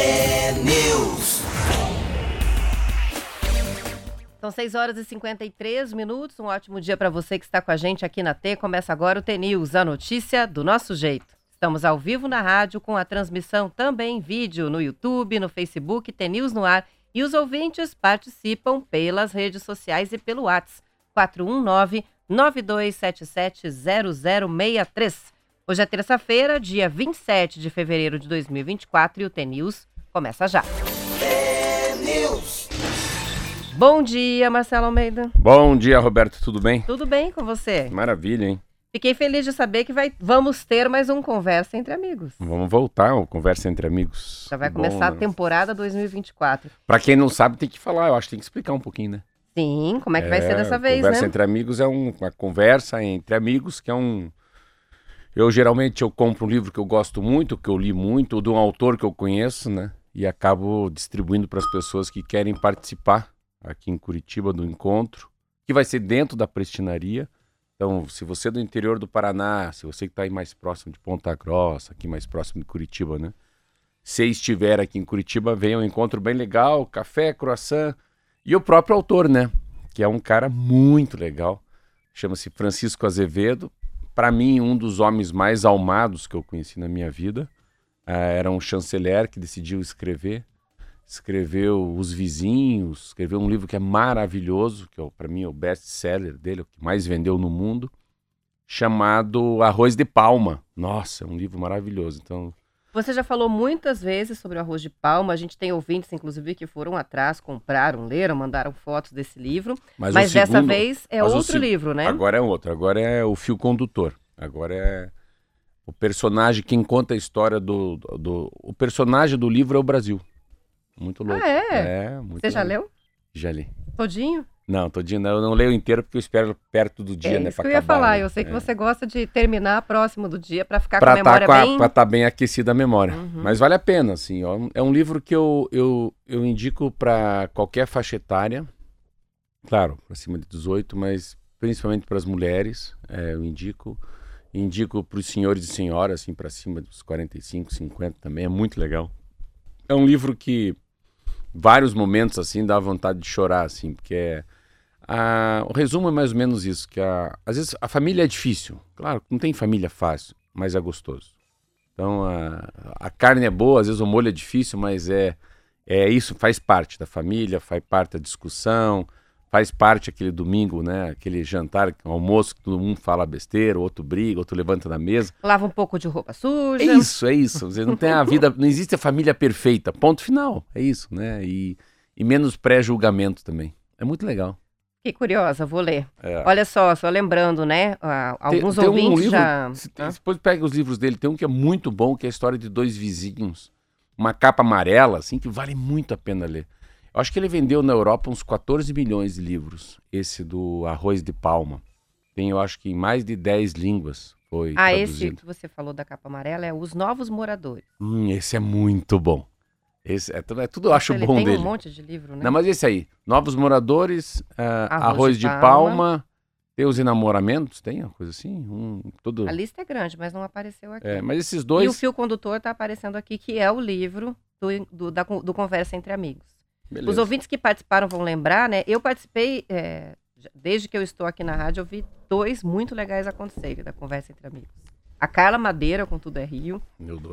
T-News. São 6 horas e 53 minutos. Um ótimo dia para você que está com a gente aqui na T. Começa agora o T-News, a notícia do nosso jeito. Estamos ao vivo na rádio com a transmissão também em vídeo no YouTube, no Facebook, T-News no ar. E os ouvintes participam pelas redes sociais e pelo WhatsApp 419 9277 0063. Hoje é terça-feira, dia 27 de fevereiro de 2024 e o T-News começa já. Bom dia, Marcelo Almeida. Bom dia, Roberto, tudo bem? Tudo bem com você? Maravilha, hein? Fiquei feliz de saber que vai, vamos ter mais um Conversa Entre Amigos. Vamos voltar ao Conversa Entre Amigos. Já vai Bom, começar a né? temporada 2024. Pra quem não sabe, tem que falar, eu acho que tem que explicar um pouquinho, né? Sim, como é que vai ser dessa vez, Conversa né? Entre Amigos é um- uma conversa entre amigos, que é um... Eu, geralmente, eu compro um livro que eu gosto muito, que eu li muito, ou de um autor que eu conheço, né? E acabo distribuindo para as pessoas que querem participar aqui em Curitiba do encontro, que vai ser dentro da prestinaria. Então, se você é do interior do Paraná, se você que está aí mais próximo de Ponta Grossa, aqui mais próximo de Curitiba, né? Se estiver aqui em Curitiba, venha um encontro bem legal, café, croissant e o próprio autor, né? Que é um cara muito legal. Chama-se Francisco Azevedo. Para mim, um dos homens mais almados que eu conheci na minha vida. Ah, era um chanceler que decidiu escrever. Escreveu Os Vizinhos, escreveu um livro que é maravilhoso, que para mim é o best-seller dele, o que mais vendeu no mundo, chamado Arroz de Palma. Nossa, é um livro maravilhoso. Então, Você já falou muitas vezes sobre o arroz de palma. A gente tem ouvintes, inclusive, que foram atrás, compraram, leram, mandaram fotos desse livro. mas, Mas, dessa segundo- vez é outro livro, né? Agora é outro, agora é o fio condutor. Agora é o personagem, quem conta a história do, do, do- O personagem do livro é o Brasil. Muito louco. Ah, é? É, muito Você já legal. leu? Já li. Todinho? Não, todinho, não, eu não leio inteiro porque eu espero perto do dia, é né? isso que eu ia acabar, falar. né? Eu sei que É. você gosta de terminar próximo do dia pra ficar Pra com a memória tá, com a- bem... pra tá bem aquecida a memória. Uhum. Mas vale a pena, assim. ó. É um livro que eu, eu, eu indico para qualquer faixa etária. Claro, para cima de 18, mas principalmente para as mulheres. é, eu indico. Indico para os senhores e senhoras, assim, para cima dos 45, 50 também. É muito legal. É um livro que vários momentos, assim, dá vontade de chorar, assim, porque é. A- o resumo é mais ou menos isso, que a- às vezes a família é difícil. Claro, não tem família fácil, mas é gostoso. Então a, a carne é boa, às vezes o molho é difícil, mas é, é isso, faz parte da família, faz parte da discussão, faz parte aquele domingo, né? Aquele jantar, almoço que todo mundo fala besteira, o outro briga, outro levanta da mesa. Lava um pouco de roupa suja. É isso, é isso. Você não tem a vida, não existe a família perfeita. Ponto final. É isso, né? E, e menos pré-julgamento também. É muito legal. Que curiosa, vou ler. É. Olha só, só lembrando, né? Tem- Alguns tem um ouvintes livro- já. se-? Depois pega os livros dele. Tem um que é muito bom, que é a história de dois vizinhos. Uma capa amarela, assim, que vale muito a pena ler. Eu acho que ele vendeu na Europa uns 14 milhões de livros. Esse do Arroz de Palma. Tem, eu acho que em mais de 10 línguas foi Ah, esse traduzido. que você falou da capa amarela é Os Novos Moradores. Hum, esse é muito bom. Esse é, tudo- é tudo eu acho Ele bom tem dele. um monte de livro, né? Não, mas esse aí. Novos moradores, ah, Arroz arroz, de Palma. palma. Tem os enamoramentos, tem uma coisa assim? Um, tudo. A lista é grande, mas não apareceu aqui. É, mas esses E o dois. fio condutor está aparecendo aqui, que é o livro do, do, da, do Conversa Entre Amigos. Os Beleza. ouvintes que participaram vão lembrar, né? Eu participei, é, desde que eu estou aqui na rádio, eu vi dois muito legais acontecerem da Conversa Entre Amigos. A Carla Madeira, com Tudo é Rio,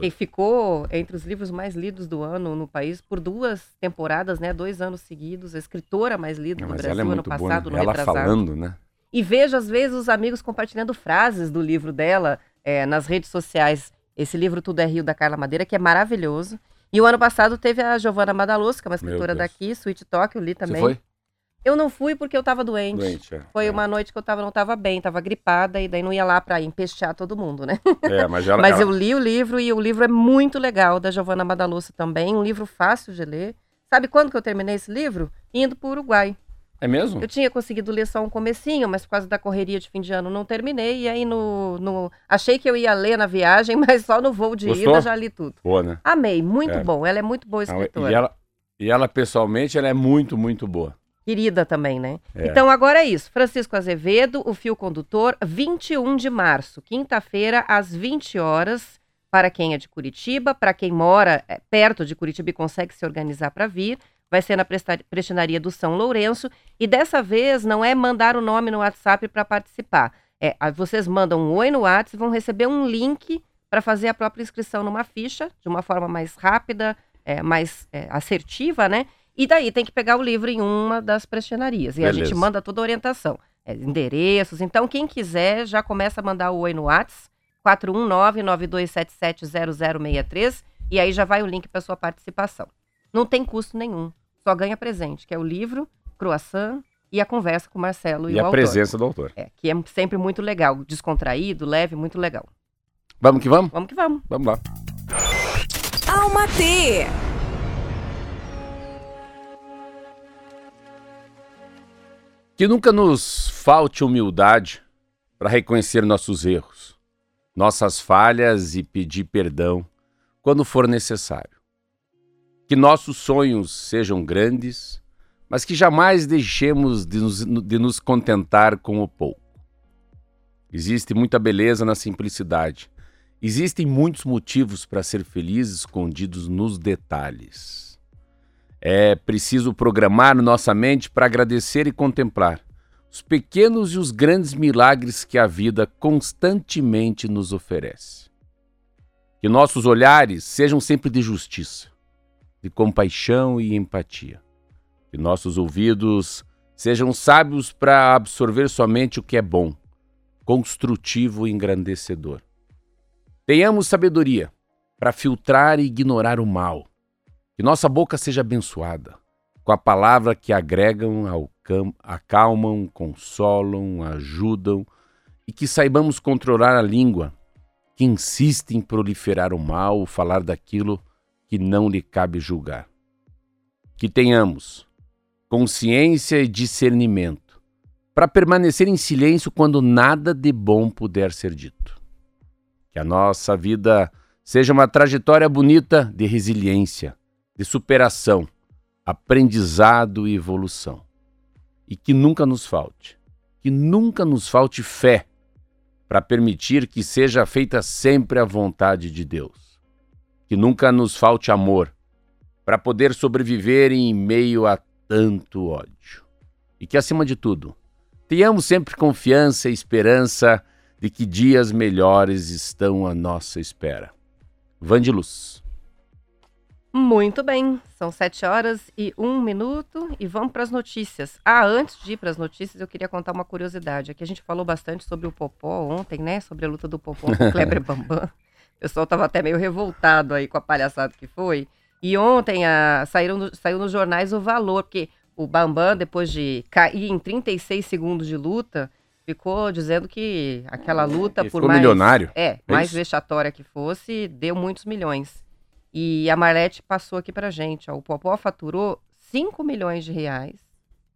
que ficou entre os livros mais lidos do ano no país por duas temporadas, né? Dois anos seguidos, a escritora mais lida Não, do Brasil ela é ano muito boa. passado, né? no Ela retrasado. falando, né? E vejo, às vezes, os amigos compartilhando frases do livro dela é, nas redes sociais. Esse livro Tudo é Rio, da Carla Madeira, que é maravilhoso. E o ano passado teve a que é uma escritora daqui, Sweet Talk, eu li também. Você foi? Eu não fui porque eu tava doente. Doente, é. Foi é. uma noite que eu tava, não tava bem, tava gripada, e daí não ia lá pra empestear todo mundo, né? É, mas ela, Mas ela- eu li o livro e o livro é muito legal, da Giovanna Madaluz também, um livro fácil de ler. Sabe quando que eu terminei esse livro? Indo pro Uruguai. É mesmo? Eu tinha conseguido ler só um comecinho, mas por causa da correria de fim de ano não terminei. E aí no, no- achei que eu ia ler na viagem, mas só no voo de Gostou? ida já li tudo. Boa, né? Amei, muito É. bom. Ela é muito boa escritora. E ela, e ela, pessoalmente, ela é muito, muito boa. Querida também, né? É. Então agora é isso. Francisco Azevedo, o fio condutor, 21 de março, quinta-feira, às 20 horas, para quem é de Curitiba, para quem mora é, perto de Curitiba e consegue se organizar para vir. Vai ser na prestinaria do São Lourenço. E dessa vez não é mandar o nome no WhatsApp para participar. É, vocês mandam um oi no WhatsApp e vão receber um link para fazer a própria inscrição numa ficha, de uma forma mais rápida, é, mais é, assertiva, né? E daí tem que pegar o livro em uma das prestinarias. E Beleza. a gente manda toda a orientação. É, endereços. Então, quem quiser, já começa a mandar o oi no WhatsApp, 419-9277-0063, e aí já vai o link para sua participação. Não tem custo nenhum, só ganha presente, que é o livro, croissant e a conversa com o Marcelo e, e o a presença do autor. É, que é sempre muito legal, descontraído, leve, muito legal. Vamos que vamos? Vamos que vamos. Vamos lá. Alma T. Que nunca nos falte humildade para reconhecer nossos erros, nossas falhas e pedir perdão quando for necessário. Que nossos sonhos sejam grandes, mas que jamais deixemos de nos, de nos contentar com o pouco. Existe muita beleza na simplicidade. Existem muitos motivos para ser feliz escondidos nos detalhes. É preciso programar nossa mente para agradecer e contemplar os pequenos e os grandes milagres que a vida constantemente nos oferece. Que nossos olhares sejam sempre de justiça, de compaixão e empatia. Que nossos ouvidos sejam sábios para absorver somente o que é bom, construtivo e engrandecedor. Tenhamos sabedoria para filtrar e ignorar o mal que nossa boca seja abençoada com a palavra que agregam, acalmam, consolam, ajudam e que saibamos controlar a língua que insiste em proliferar o mal, falar daquilo que não lhe cabe julgar. Que tenhamos consciência e discernimento para permanecer em silêncio quando nada de bom puder ser dito. Que a nossa vida seja uma trajetória bonita de resiliência de superação, aprendizado e evolução. E que nunca nos falte, que nunca nos falte fé para permitir que seja feita sempre a vontade de Deus. Que nunca nos falte amor para poder sobreviver em meio a tanto ódio. E que, acima de tudo, tenhamos sempre confiança e esperança de que dias melhores estão à nossa espera. Vandiluz. Muito bem, são sete horas e um minuto e vamos para as notícias. Ah, antes de ir para as notícias, eu queria contar uma curiosidade. Aqui a gente falou bastante sobre o Popó ontem, né? Sobre a luta do Popó com o Kleber Bambam. O pessoal estava até meio revoltado aí com a palhaçada que foi. E ontem a, saíram no, saiu nos jornais o valor, porque o Bambam, depois de cair em 36 segundos de luta, ficou dizendo que aquela luta, Ele por mais. milionário. É, é mais vexatória que fosse, deu muitos milhões. E a Marlete passou aqui pra gente. Ó, o Popó faturou 5 milhões de reais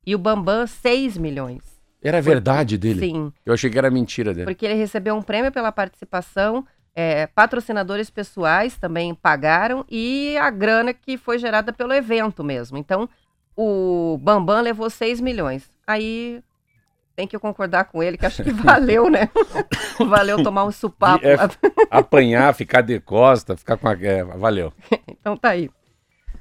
e o Bambam 6 milhões. Era verdade dele? Sim. Eu achei que era mentira dele. Porque ele recebeu um prêmio pela participação, é, patrocinadores pessoais também pagaram e a grana que foi gerada pelo evento mesmo. Então, o Bambam levou 6 milhões. Aí tem que concordar com ele, que acho que valeu, né? valeu tomar um supapo. É, apanhar, ficar de costa, ficar com a. É, valeu. então tá aí.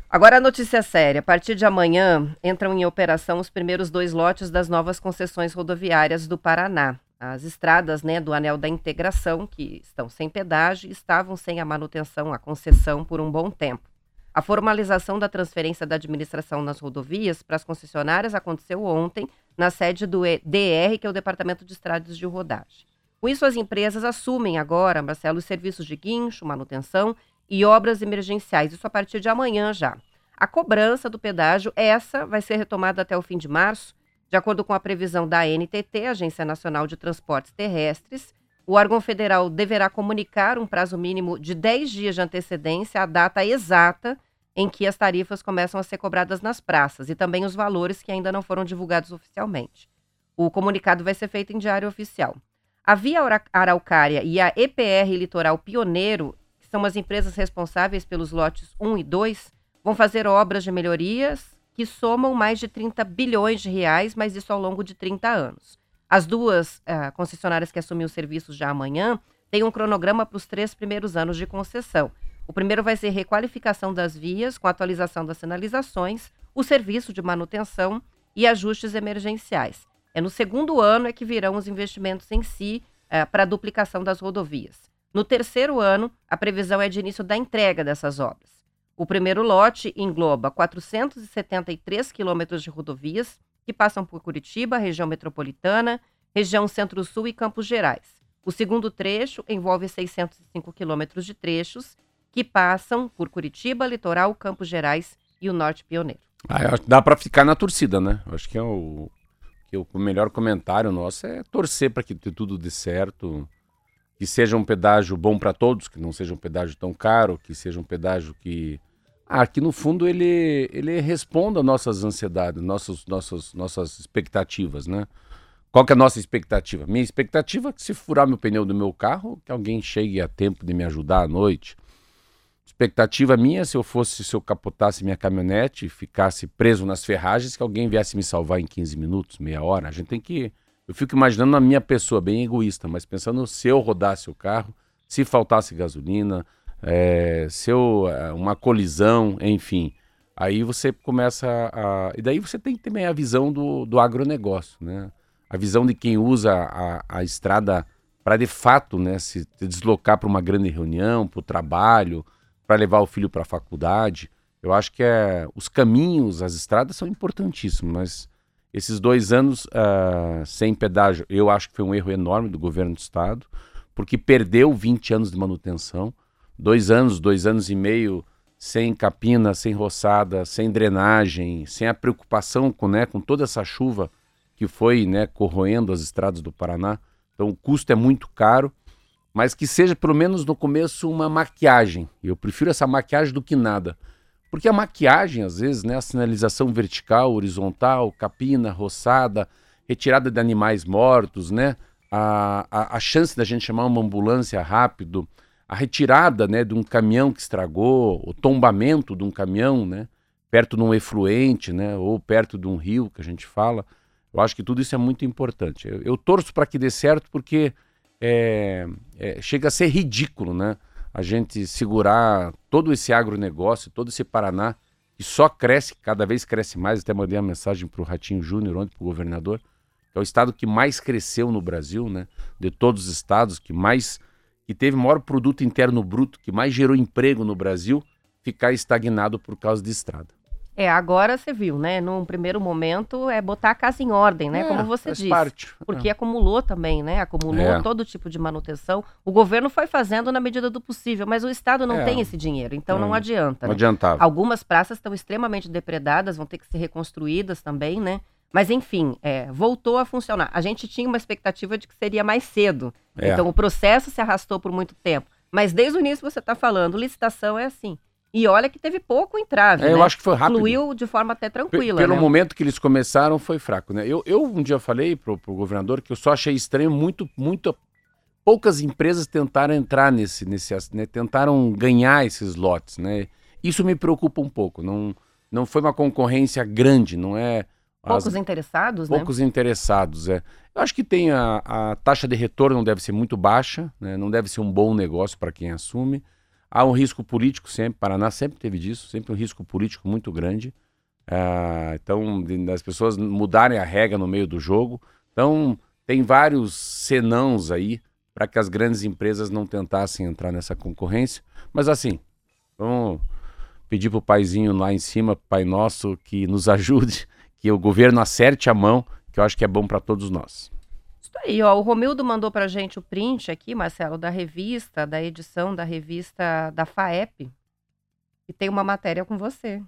Agora a notícia séria. A partir de amanhã entram em operação os primeiros dois lotes das novas concessões rodoviárias do Paraná. As estradas né, do Anel da Integração, que estão sem pedágio, estavam sem a manutenção, a concessão por um bom tempo. A formalização da transferência da administração nas rodovias para as concessionárias aconteceu ontem na sede do DR, que é o Departamento de Estradas de Rodagem. Com isso, as empresas assumem agora, Marcelo, os serviços de guincho, manutenção e obras emergenciais, isso a partir de amanhã já. A cobrança do pedágio, essa vai ser retomada até o fim de março, de acordo com a previsão da ANTT, Agência Nacional de Transportes Terrestres, o órgão federal deverá comunicar um prazo mínimo de 10 dias de antecedência à data exata em que as tarifas começam a ser cobradas nas praças e também os valores que ainda não foram divulgados oficialmente. O comunicado vai ser feito em diário oficial. A Via Araucária e a EPR Litoral Pioneiro, que são as empresas responsáveis pelos lotes 1 e 2, vão fazer obras de melhorias que somam mais de 30 bilhões de reais, mas isso ao longo de 30 anos. As duas uh, concessionárias que assumem os serviços já amanhã tem um cronograma para os três primeiros anos de concessão. O primeiro vai ser requalificação das vias, com atualização das sinalizações, o serviço de manutenção e ajustes emergenciais. É no segundo ano é que virão os investimentos em si é, para a duplicação das rodovias. No terceiro ano, a previsão é de início da entrega dessas obras. O primeiro lote engloba 473 quilômetros de rodovias que passam por Curitiba, região metropolitana, região Centro-Sul e Campos Gerais. O segundo trecho envolve 605 quilômetros de trechos que passam por Curitiba, Litoral, Campos Gerais e o Norte Pioneiro. Ah, dá para ficar na torcida, né? Acho que é o, que o melhor comentário nosso é torcer para que tudo dê certo, que seja um pedágio bom para todos, que não seja um pedágio tão caro, que seja um pedágio que ah, no fundo ele ele responda às nossas ansiedades, nossos, nossos, nossas expectativas, né? Qual que é a nossa expectativa? Minha expectativa é que se furar meu pneu do meu carro, que alguém chegue a tempo de me ajudar à noite. Expectativa minha, se eu fosse, se eu capotasse minha caminhonete e ficasse preso nas ferragens, que alguém viesse me salvar em 15 minutos, meia hora. A gente tem que. Eu fico imaginando a minha pessoa, bem egoísta, mas pensando se eu rodasse o carro, se faltasse gasolina, é, se eu, é, uma colisão, enfim. Aí você começa a. E daí você tem também a visão do, do agronegócio, né? a visão de quem usa a, a estrada para de fato né, se deslocar para uma grande reunião, para o trabalho, para levar o filho para a faculdade. Eu acho que é, os caminhos, as estradas são importantíssimos, mas esses dois anos uh, sem pedágio, eu acho que foi um erro enorme do governo do estado, porque perdeu 20 anos de manutenção, dois anos, dois anos e meio sem capina, sem roçada, sem drenagem, sem a preocupação com, né, com toda essa chuva que foi né, corroendo as estradas do Paraná. Então o custo é muito caro, mas que seja pelo menos no começo uma maquiagem. Eu prefiro essa maquiagem do que nada. Porque a maquiagem, às vezes, né, a sinalização vertical, horizontal, capina, roçada, retirada de animais mortos, né, a, a, a chance da gente chamar uma ambulância rápido, a retirada né, de um caminhão que estragou, o tombamento de um caminhão, né, perto de um efluente, né, ou perto de um rio que a gente fala. Eu acho que tudo isso é muito importante. Eu, eu torço para que dê certo porque é, é, chega a ser ridículo, né? A gente segurar todo esse agronegócio, todo esse Paraná, que só cresce, cada vez cresce mais. Até mandei uma mensagem para o Ratinho Júnior ontem, para o governador, que é o estado que mais cresceu no Brasil, né? De todos os estados, que mais que teve maior produto interno bruto, que mais gerou emprego no Brasil, ficar estagnado por causa de estrada. É, agora você viu, né? Num primeiro momento é botar a casa em ordem, né? É, Como você disse. Parte. Porque é. acumulou também, né? Acumulou É. todo tipo de manutenção. O governo foi fazendo na medida do possível, mas o Estado não É. tem esse dinheiro, então não, Não, adianta. Não né? adiantava. Algumas praças estão extremamente depredadas, vão ter que ser reconstruídas também, né? Mas enfim, é, voltou a funcionar. A gente tinha uma expectativa de que seria mais cedo. É. Então o processo se arrastou por muito tempo. Mas desde o início você está falando, licitação é assim. E olha que teve pouco entrave, É, né? eu acho que foi rápido. Fluiu de forma até tranquila, Pelo né? momento que eles começaram, foi fraco, né? Eu, eu um dia falei pro, pro governador que eu só achei estranho muito, muito poucas empresas tentaram entrar nesse, nesse, né? Tentaram ganhar esses lotes, né? Isso me preocupa um pouco. Não, não foi uma concorrência grande, não é? as- Poucos interessados, né? poucos interessados, é. Eu acho que tem a, a taxa de retorno não deve ser muito baixa, né? Não deve ser um bom negócio para quem assume. Há um risco político sempre, Paraná sempre teve disso, sempre um risco político muito grande. Ah, então, das pessoas mudarem a regra no meio do jogo. Então, tem vários senãos aí para que as grandes empresas não tentassem entrar nessa concorrência. Mas assim, vamos pedir para o paizinho lá em cima, Pai Nosso, que nos ajude, que o governo acerte a mão, que eu acho que é bom para todos nós. Isso aí, ó. O Romildo mandou pra gente o print aqui, Marcelo, da revista, da edição da revista da FAEP. E tem uma matéria com você.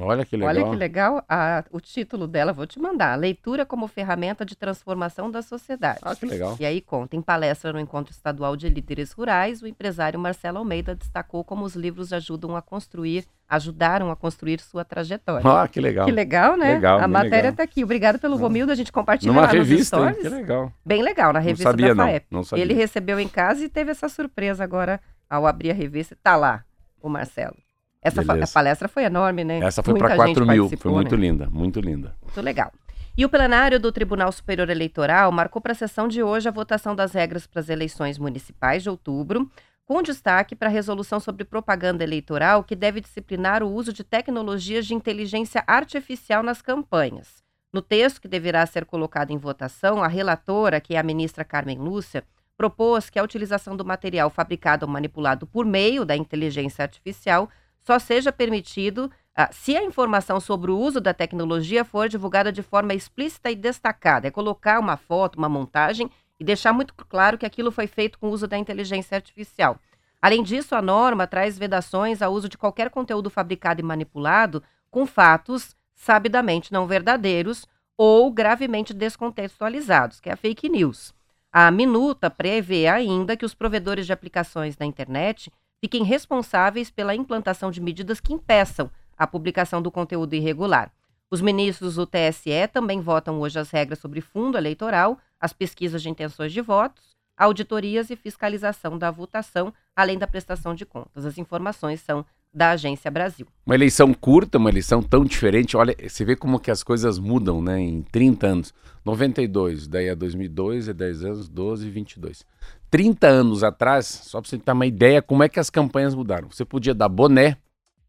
Olha que legal. Olha que legal a- o título dela, vou te mandar. Leitura como ferramenta de transformação da sociedade. Ah, que legal. E aí conta, em palestra no Encontro Estadual de Líderes Rurais, o empresário Marcelo Almeida destacou como os livros ajudam a construir, ajudaram a construir sua trajetória. Ah, que legal. Que legal, né? Legal, a matéria está aqui. Obrigado pelo Romildo, a gente compartilha Numa lá revista, nos hein? stories. que legal. Bem legal, na Não revista sabia, da não. FAEP. Não sabia. Ele recebeu em casa e teve essa surpresa agora ao abrir a revista. Tá lá, o Marcelo. Essa fa- Beleza. palestra foi enorme, né? Essa foi para gente 4 mil. Foi muito né? linda, muito linda. Muito legal. E o plenário do Tribunal Superior Eleitoral marcou para a sessão de hoje a votação das regras para as eleições municipais de outubro, com destaque para a resolução sobre propaganda eleitoral que deve disciplinar o uso de tecnologias de inteligência artificial nas campanhas. No texto que deverá ser colocado em votação, a relatora, que é a ministra Carmen Lúcia, propôs que a utilização do material fabricado ou manipulado por meio da inteligência artificial só seja permitido ah, se a informação sobre o uso da tecnologia for divulgada de forma explícita e destacada, é colocar uma foto, uma montagem e deixar muito claro que aquilo foi feito com o uso da inteligência artificial. Além disso, a norma traz vedações ao uso de qualquer conteúdo fabricado e manipulado com fatos sabidamente não verdadeiros ou gravemente descontextualizados, que é a fake news. A minuta prevê ainda que os provedores de aplicações na internet fiquem responsáveis pela implantação de medidas que impeçam a publicação do conteúdo irregular. Os ministros do TSE também votam hoje as regras sobre fundo eleitoral, as pesquisas de intenções de votos, auditorias e fiscalização da votação, além da prestação de contas. As informações são da Agência Brasil. Uma eleição curta, uma eleição tão diferente. Olha, você vê como que as coisas mudam, né? Em 30 anos. 92, daí a 2002, é 10 anos, 12, 22. 30 anos atrás, só para você ter uma ideia como é que as campanhas mudaram. Você podia dar boné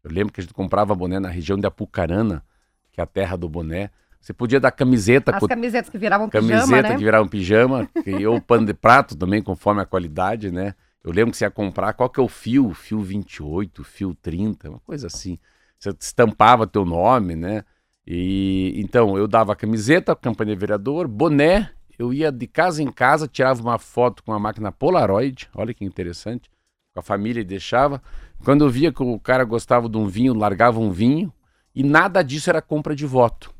eu lembro que a gente comprava boné na região de Apucarana, que é a terra do boné. Você podia dar camiseta. As camisetas que viravam camiseta pijama, Camiseta né? que viravam pijama. ou pano de prato também, conforme a qualidade, né? Eu lembro que você ia comprar, qual que é o fio? Fio 28, fio 30, uma coisa assim. Você estampava teu nome, né? E então eu dava camiseta, campanha de vereador, boné, eu ia de casa em casa, tirava uma foto com a máquina Polaroid, olha que interessante, com a família e deixava. Quando eu via que o cara gostava de um vinho, largava um vinho, e nada disso era compra de voto.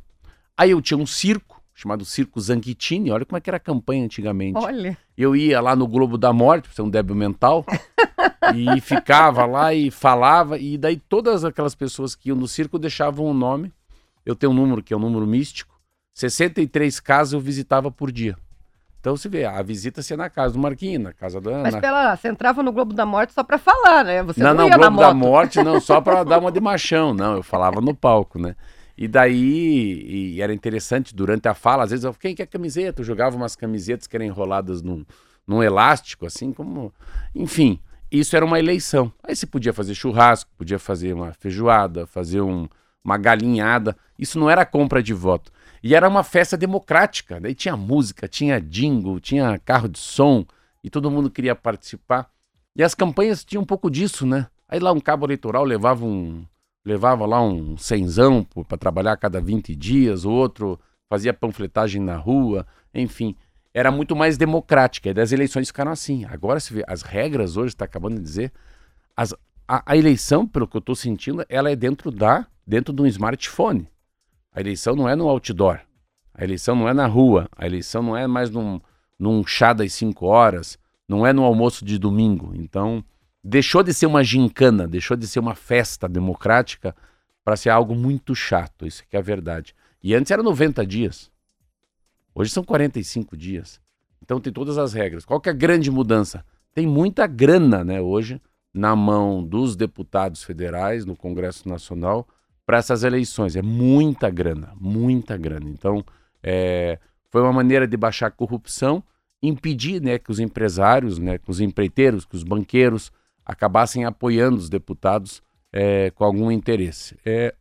Aí eu tinha um circo, chamado Circo Zanguitini, olha como é que era a campanha antigamente. Olha. Eu ia lá no Globo da Morte, para ser um débil mental, e ficava lá e falava, e daí todas aquelas pessoas que iam no circo deixavam um nome. Eu tenho um número que é um número místico. 63 casas eu visitava por dia. Então você vê, a visita ser na casa do Marquinhos, na casa da Ana. Mas pela, você entrava no Globo da Morte só para falar, né? Você não, não, não Globo da Morte não, só para dar uma de machão, não, eu falava no palco, né? E daí, e era interessante, durante a fala, às vezes eu, quem quer camiseta? Eu jogava umas camisetas que eram enroladas num, num elástico, assim como... Enfim, isso era uma eleição. Aí você podia fazer churrasco, podia fazer uma feijoada, fazer um, uma galinhada. Isso não era compra de voto. E era uma festa democrática. Daí tinha música, tinha jingle, tinha carro de som e todo mundo queria participar. E as campanhas tinham um pouco disso, né? Aí lá um cabo eleitoral levava um levava lá um cenzão para trabalhar a cada 20 dias, o outro fazia panfletagem na rua, enfim, era muito mais democrática. E as eleições ficaram assim. Agora se vê, as regras hoje está acabando de dizer, as, a, a eleição, pelo que eu estou sentindo, ela é dentro da dentro de um smartphone. A eleição não é no outdoor. A eleição não é na rua. A eleição não é mais num, num chá das 5 horas. Não é no almoço de domingo. Então, deixou de ser uma gincana, deixou de ser uma festa democrática para ser algo muito chato. Isso que é a verdade. E antes era 90 dias. Hoje são 45 dias. Então tem todas as regras. Qual que é a grande mudança? Tem muita grana, né, hoje, na mão dos deputados federais no Congresso Nacional para essas eleições. É muita grana, muita grana. Então, é, foi uma maneira de baixar a corrupção, impedir né, que os empresários, né, que os empreiteiros, que os banqueiros acabassem apoiando os deputados é, com algum interesse. É,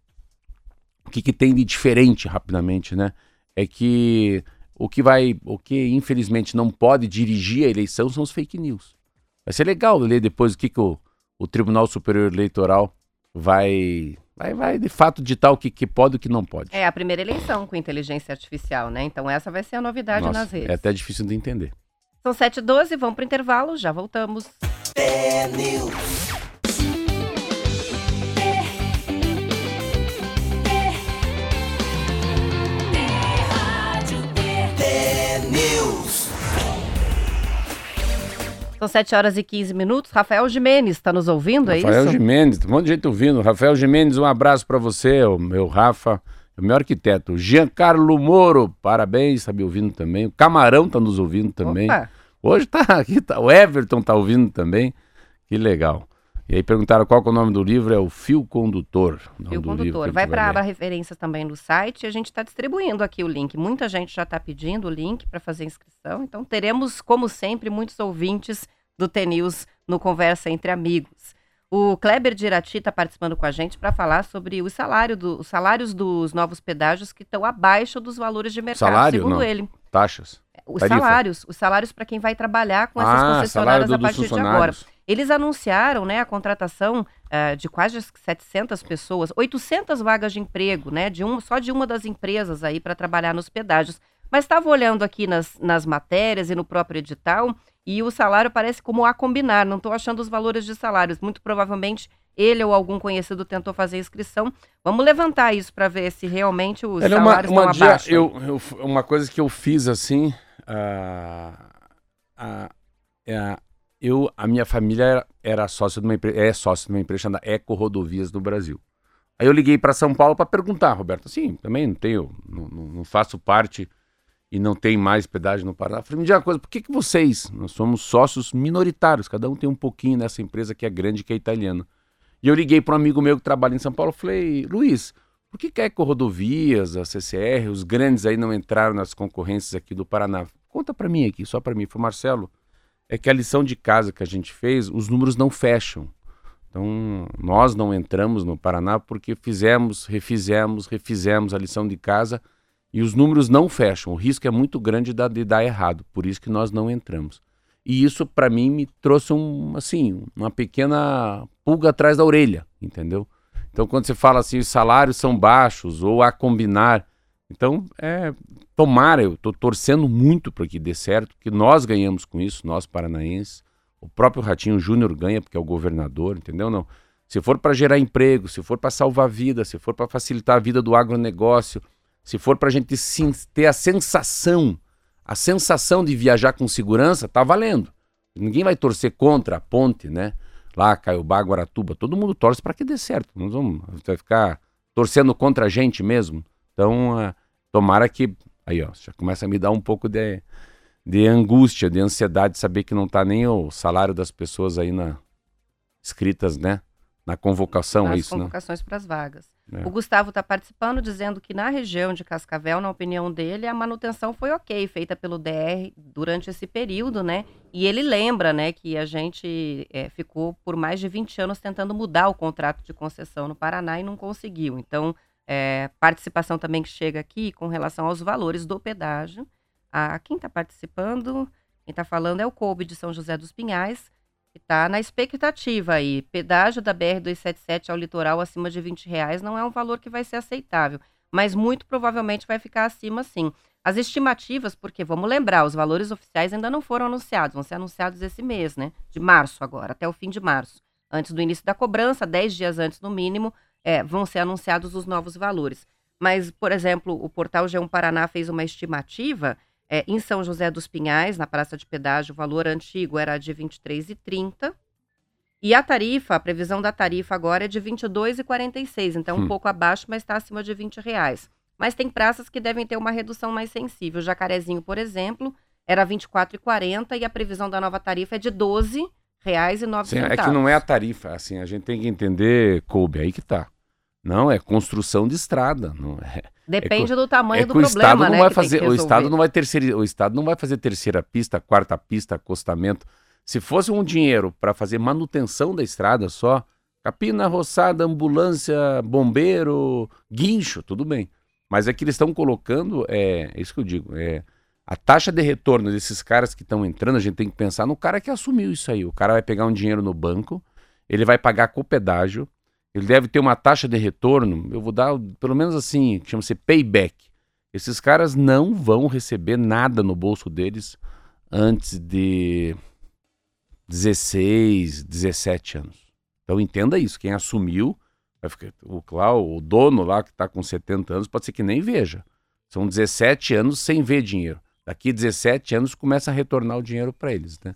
o que, que tem de diferente, rapidamente, né? É que o que vai, o que infelizmente não pode dirigir a eleição são os fake news. Vai ser legal ler depois o que, que o, o Tribunal Superior Eleitoral vai Vai, vai de fato ditar o que, que pode e o que não pode. É a primeira eleição com inteligência artificial, né? Então essa vai ser a novidade Nossa, nas redes. É até difícil de entender. São 7h12, vamos para o intervalo, já voltamos. São 7 horas e 15 minutos. Rafael Jimenez está nos ouvindo, é isso? Rafael Jimenez, um monte de gente ouvindo. Rafael Jimenez, um abraço para você, o meu Rafa, o meu arquiteto. Giancarlo Moro, parabéns, está me ouvindo também. O Camarão está nos ouvindo também. Opa. Hoje está aqui, tá, o Everton está ouvindo também. Que legal. E aí perguntaram qual é o nome do livro, é o Fio Condutor. Fio Condutor. Vai para a aba referências também no site, a gente está distribuindo aqui o link. Muita gente já está pedindo o link para fazer inscrição, então teremos, como sempre, muitos ouvintes do TNews no Conversa Entre Amigos. O Kleber de Irati está participando com a gente para falar sobre o salário do, os salários dos novos pedágios que estão abaixo dos valores de mercado, salário, segundo não. ele. Taxas. Os Tarifa. salários, os salários para quem vai trabalhar com essas ah, concessionárias a partir de agora. Eles anunciaram né, a contratação uh, de quase 700 pessoas, 800 vagas de emprego, né, de um, só de uma das empresas aí para trabalhar nos pedágios. Mas estava olhando aqui nas, nas matérias e no próprio edital e o salário parece como a combinar, não estou achando os valores de salários. Muito provavelmente ele ou algum conhecido tentou fazer inscrição. Vamos levantar isso para ver se realmente os Era salários uma, uma estão abaixo. Eu, eu, uma coisa que eu fiz assim, uh, uh, uh, eu, a minha família era, era sócio de uma empresa, é sócio de uma empresa chamada Eco Rodovias do Brasil. Aí eu liguei para São Paulo para perguntar, Roberto, assim, também não tenho, não, não, faço parte e não tem mais pedágio no Paraná. Falei, me diga uma coisa, por que, que vocês, nós somos sócios minoritários, cada um tem um pouquinho nessa empresa que é grande, que é italiana. E eu liguei para um amigo meu que trabalha em São Paulo, falei, Luiz, por que, que a Eco Rodovias, a CCR, os grandes aí não entraram nas concorrências aqui do Paraná? Conta para mim aqui, só para mim. Foi Marcelo, é que a lição de casa que a gente fez, os números não fecham. Então, nós não entramos no Paraná porque fizemos, refizemos, refizemos a lição de casa e os números não fecham. O risco é muito grande de dar errado, por isso que nós não entramos. E isso, para mim, me trouxe um, assim, uma pequena pulga atrás da orelha, entendeu? Então, quando você fala assim, os salários são baixos ou a combinar, então, é, tomara, eu estou torcendo muito para que dê certo, que nós ganhamos com isso, nós paranaenses. O próprio Ratinho Júnior ganha, porque é o governador, entendeu? Não. Se for para gerar emprego, se for para salvar vida, se for para facilitar a vida do agronegócio, se for para a gente sim, ter a sensação, a sensação de viajar com segurança, tá valendo. Ninguém vai torcer contra a ponte, né? Lá, Caiobá, Guaratuba, todo mundo torce para que dê certo. Não vamos vai ficar torcendo contra a gente mesmo. Então, uh, tomara que. Aí, ó, já começa a me dar um pouco de, de angústia, de ansiedade, saber que não está nem o salário das pessoas aí na escritas, né? Na convocação, Nas é isso, convocações para as vagas. É. O Gustavo está participando, dizendo que na região de Cascavel, na opinião dele, a manutenção foi ok, feita pelo DR durante esse período, né? E ele lembra, né, que a gente é, ficou por mais de 20 anos tentando mudar o contrato de concessão no Paraná e não conseguiu. Então, é, participação também que chega aqui com relação aos valores do pedágio. A, quem está participando, quem está falando é o Coube de São José dos Pinhais, que está na expectativa aí. Pedágio da BR-277 ao litoral acima de 20 reais não é um valor que vai ser aceitável, mas muito provavelmente vai ficar acima sim. As estimativas, porque vamos lembrar, os valores oficiais ainda não foram anunciados, vão ser anunciados esse mês, né? De março agora, até o fim de março. Antes do início da cobrança, 10 dias antes no mínimo, é, vão ser anunciados os novos valores. Mas, por exemplo, o portal G1 Paraná fez uma estimativa é, em São José dos Pinhais, na praça de pedágio, o valor antigo era de R$ 23,30. E a tarifa, a previsão da tarifa agora é de R$ 22,46, então hum. um pouco abaixo, mas está acima de 20 reais. Mas tem praças que devem ter uma redução mais sensível. Jacarezinho, por exemplo, era R$ 24,40 e a previsão da nova tarifa é de R$ 12 reais e nove Sim, É que não é a tarifa, assim, a gente tem que entender, Kobe, aí que tá. Não, é construção de estrada, não é. Depende é, do tamanho é do problema, o estado não né, vai fazer, o estado não vai terceira, o estado não vai fazer terceira pista, quarta pista, acostamento. Se fosse um dinheiro para fazer manutenção da estrada só, capina, roçada, ambulância, bombeiro, guincho, tudo bem. Mas é que eles estão colocando, é, é isso que eu digo, é a taxa de retorno desses caras que estão entrando, a gente tem que pensar no cara que assumiu isso aí. O cara vai pegar um dinheiro no banco, ele vai pagar com pedágio, ele deve ter uma taxa de retorno, eu vou dar pelo menos assim, chama-se payback. Esses caras não vão receber nada no bolso deles antes de 16, 17 anos. Então entenda isso, quem assumiu, vai ficar, o, Clau, o dono lá que está com 70 anos, pode ser que nem veja. São 17 anos sem ver dinheiro. Daqui 17 anos começa a retornar o dinheiro para eles, né?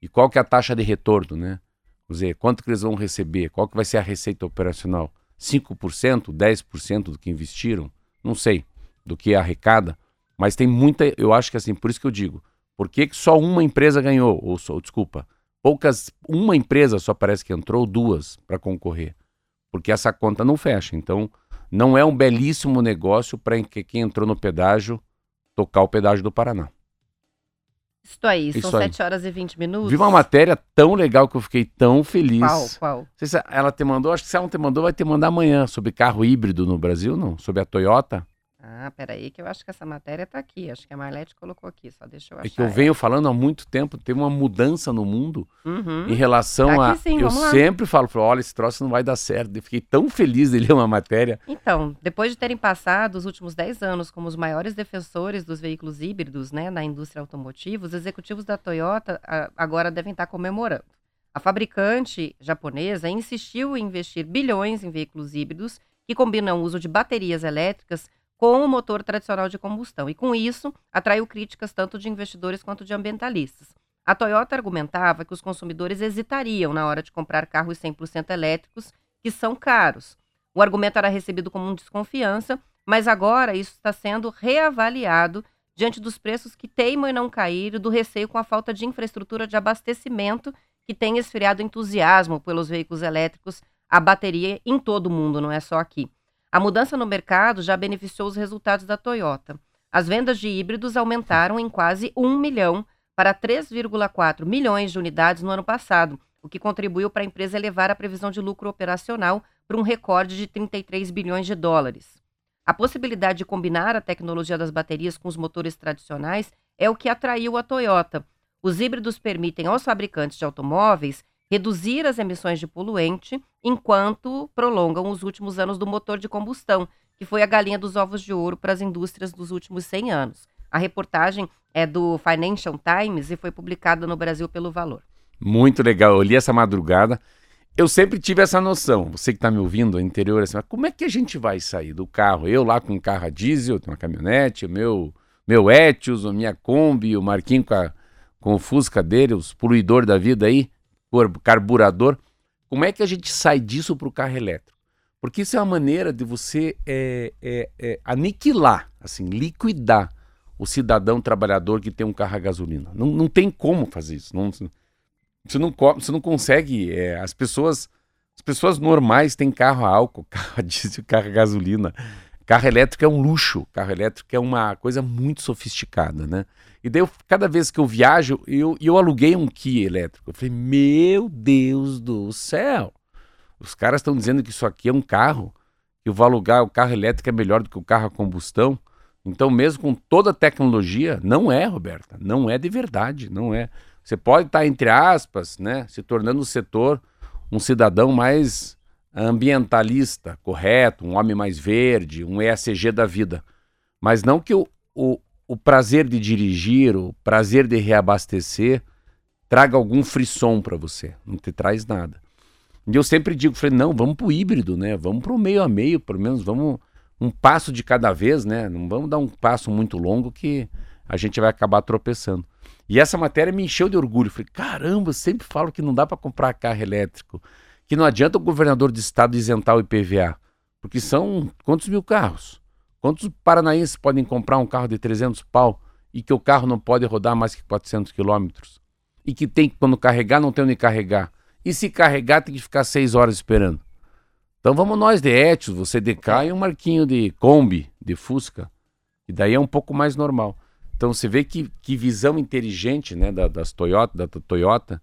E qual que é a taxa de retorno, né? Quer dizer, quanto que eles vão receber? Qual que vai ser a receita operacional? 5%, 10% do que investiram? Não sei, do que arrecada. Mas tem muita, eu acho que assim, por isso que eu digo, por que, que só uma empresa ganhou? Ou, só, desculpa, poucas, uma empresa só parece que entrou, duas para concorrer, porque essa conta não fecha. Então, não é um belíssimo negócio para quem entrou no pedágio tocar o pedágio do Paraná. Isso aí, Isso são aí. 7 horas e 20 minutos. Vi uma matéria tão legal que eu fiquei tão feliz. Qual, qual? Se ela te mandou, acho que se ela não te mandou, vai te mandar amanhã sobre carro híbrido no Brasil, não? Sobre a Toyota. Ah, peraí, que eu acho que essa matéria tá aqui. Acho que a Marlete colocou aqui, só deixa eu achar. É que eu venho falando há muito tempo, teve uma mudança no mundo Uhum. em relação Tá a. aqui sim, eu lá. sempre falo, olha, esse troço não vai dar certo. Eu fiquei tão feliz de ler uma matéria. Então, depois de terem passado os últimos 10 anos como os maiores defensores dos veículos híbridos né, na indústria automotiva, os executivos da Toyota agora devem estar comemorando. A fabricante japonesa insistiu em investir bilhões em veículos híbridos que combinam o uso de baterias elétricas com o motor tradicional de combustão. E com isso, atraiu críticas tanto de investidores quanto de ambientalistas. A Toyota argumentava que os consumidores hesitariam na hora de comprar carros 100% elétricos, que são caros. O argumento era recebido como desconfiança, mas agora isso está sendo reavaliado diante dos preços que teimam em não cair e do receio com a falta de infraestrutura de abastecimento que tem esfriado entusiasmo pelos veículos elétricos a bateria em todo o mundo, não é só aqui. A mudança no mercado já beneficiou os resultados da Toyota. As vendas de híbridos aumentaram em quase 1 milhão para 3,4 milhões de unidades no ano passado, o que contribuiu para a empresa elevar a previsão de lucro operacional para um recorde de 33 bilhões de dólares. A possibilidade de combinar a tecnologia das baterias com os motores tradicionais é o que atraiu a Toyota. Os híbridos permitem aos fabricantes de automóveis reduzir as emissões de poluente enquanto prolongam os últimos anos do motor de combustão, que foi a galinha dos ovos de ouro para as indústrias dos últimos 100 anos. A reportagem é do Financial Times e foi publicada no Brasil pelo Valor. Muito legal. Eu li essa madrugada. Eu sempre tive essa noção. Você que está me ouvindo, interior, assim, mas como é que a gente vai sair do carro? Eu lá com um carro a diesel, uma caminhonete, o meu, meu Etios, a minha Kombi, o Marquinho com, a- com o Fusca dele, os poluidor da vida aí, carburador. Como é que a gente sai disso para o carro elétrico? Porque isso é uma maneira de você é, é, é, aniquilar, assim, liquidar o cidadão trabalhador que tem um carro a gasolina. Não, não tem como fazer isso. Não, você não, você não consegue. é, as pessoas as pessoas normais têm carro a álcool, carro a diesel, carro a gasolina. Carro elétrico é um luxo. Carro elétrico é uma coisa muito sofisticada, né? E daí, eu- cada vez que eu viajo, eu, eu aluguei um Kia elétrico. Eu falei, meu Deus do céu! Os caras estão dizendo que isso aqui é um carro, que eu vou alugar o carro elétrico é melhor do que o carro a combustão. Então, mesmo com toda a tecnologia, não é, Roberta. Não é de verdade, não é. Você pode estar, entre aspas, né, se tornando o setor um cidadão mais ambientalista, correto, um homem mais verde, um ESG da vida. Mas não que o, o, o prazer de dirigir, o prazer de reabastecer, traga algum frisson para você. Não te traz nada. E eu sempre digo, falei, não, vamos pro híbrido, né? Vamos pro meio a meio, pelo menos vamos um passo de cada vez, né? Não vamos dar um passo muito longo que a gente vai acabar tropeçando. E essa matéria me encheu de orgulho. Falei, caramba, sempre falo que não dá para comprar carro elétrico, que não adianta o governador de estado isentar o IPVA, porque são quantos mil carros? Quantos paranaenses podem comprar um carro de 300 pau e que o carro não pode rodar mais que 400 quilômetros? E que tem quando carregar, não tem onde carregar. E se carregar, tem que ficar seis horas esperando. Então vamos nós de Etios, você de cá e um marquinho de Kombi, de Fusca. E daí é um pouco mais normal. Então você vê que, que visão inteligente né, da, das Toyota, da Toyota,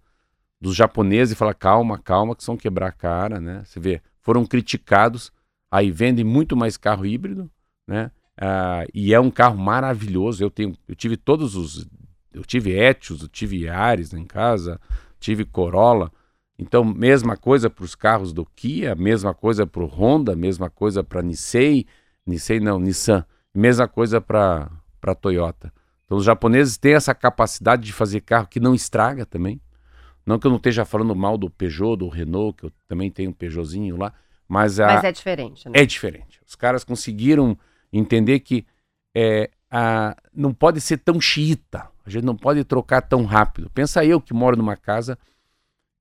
dos japoneses, e fala, calma, calma, que são quebrar a cara, né? Você vê, foram criticados, aí vendem muito mais carro híbrido, né? Ah, e é um carro maravilhoso. Eu tenho, eu tive todos os, eu tive Etios, eu tive Yaris em casa, tive Corolla. Então, mesma coisa para os carros do Kia, mesma coisa para o Honda, mesma coisa para Nissei, Nissei não, Nissan, mesma coisa para para Toyota. Então, os japoneses têm essa capacidade de fazer carro que não estraga também. Não que eu não esteja falando mal do Peugeot, do Renault, que eu também tenho um Peugeotzinho lá, mas, a, Mas é diferente, né? é diferente. Os caras conseguiram entender que é, a, não pode ser tão xiita. A gente não pode trocar tão rápido. Pensa eu que moro numa casa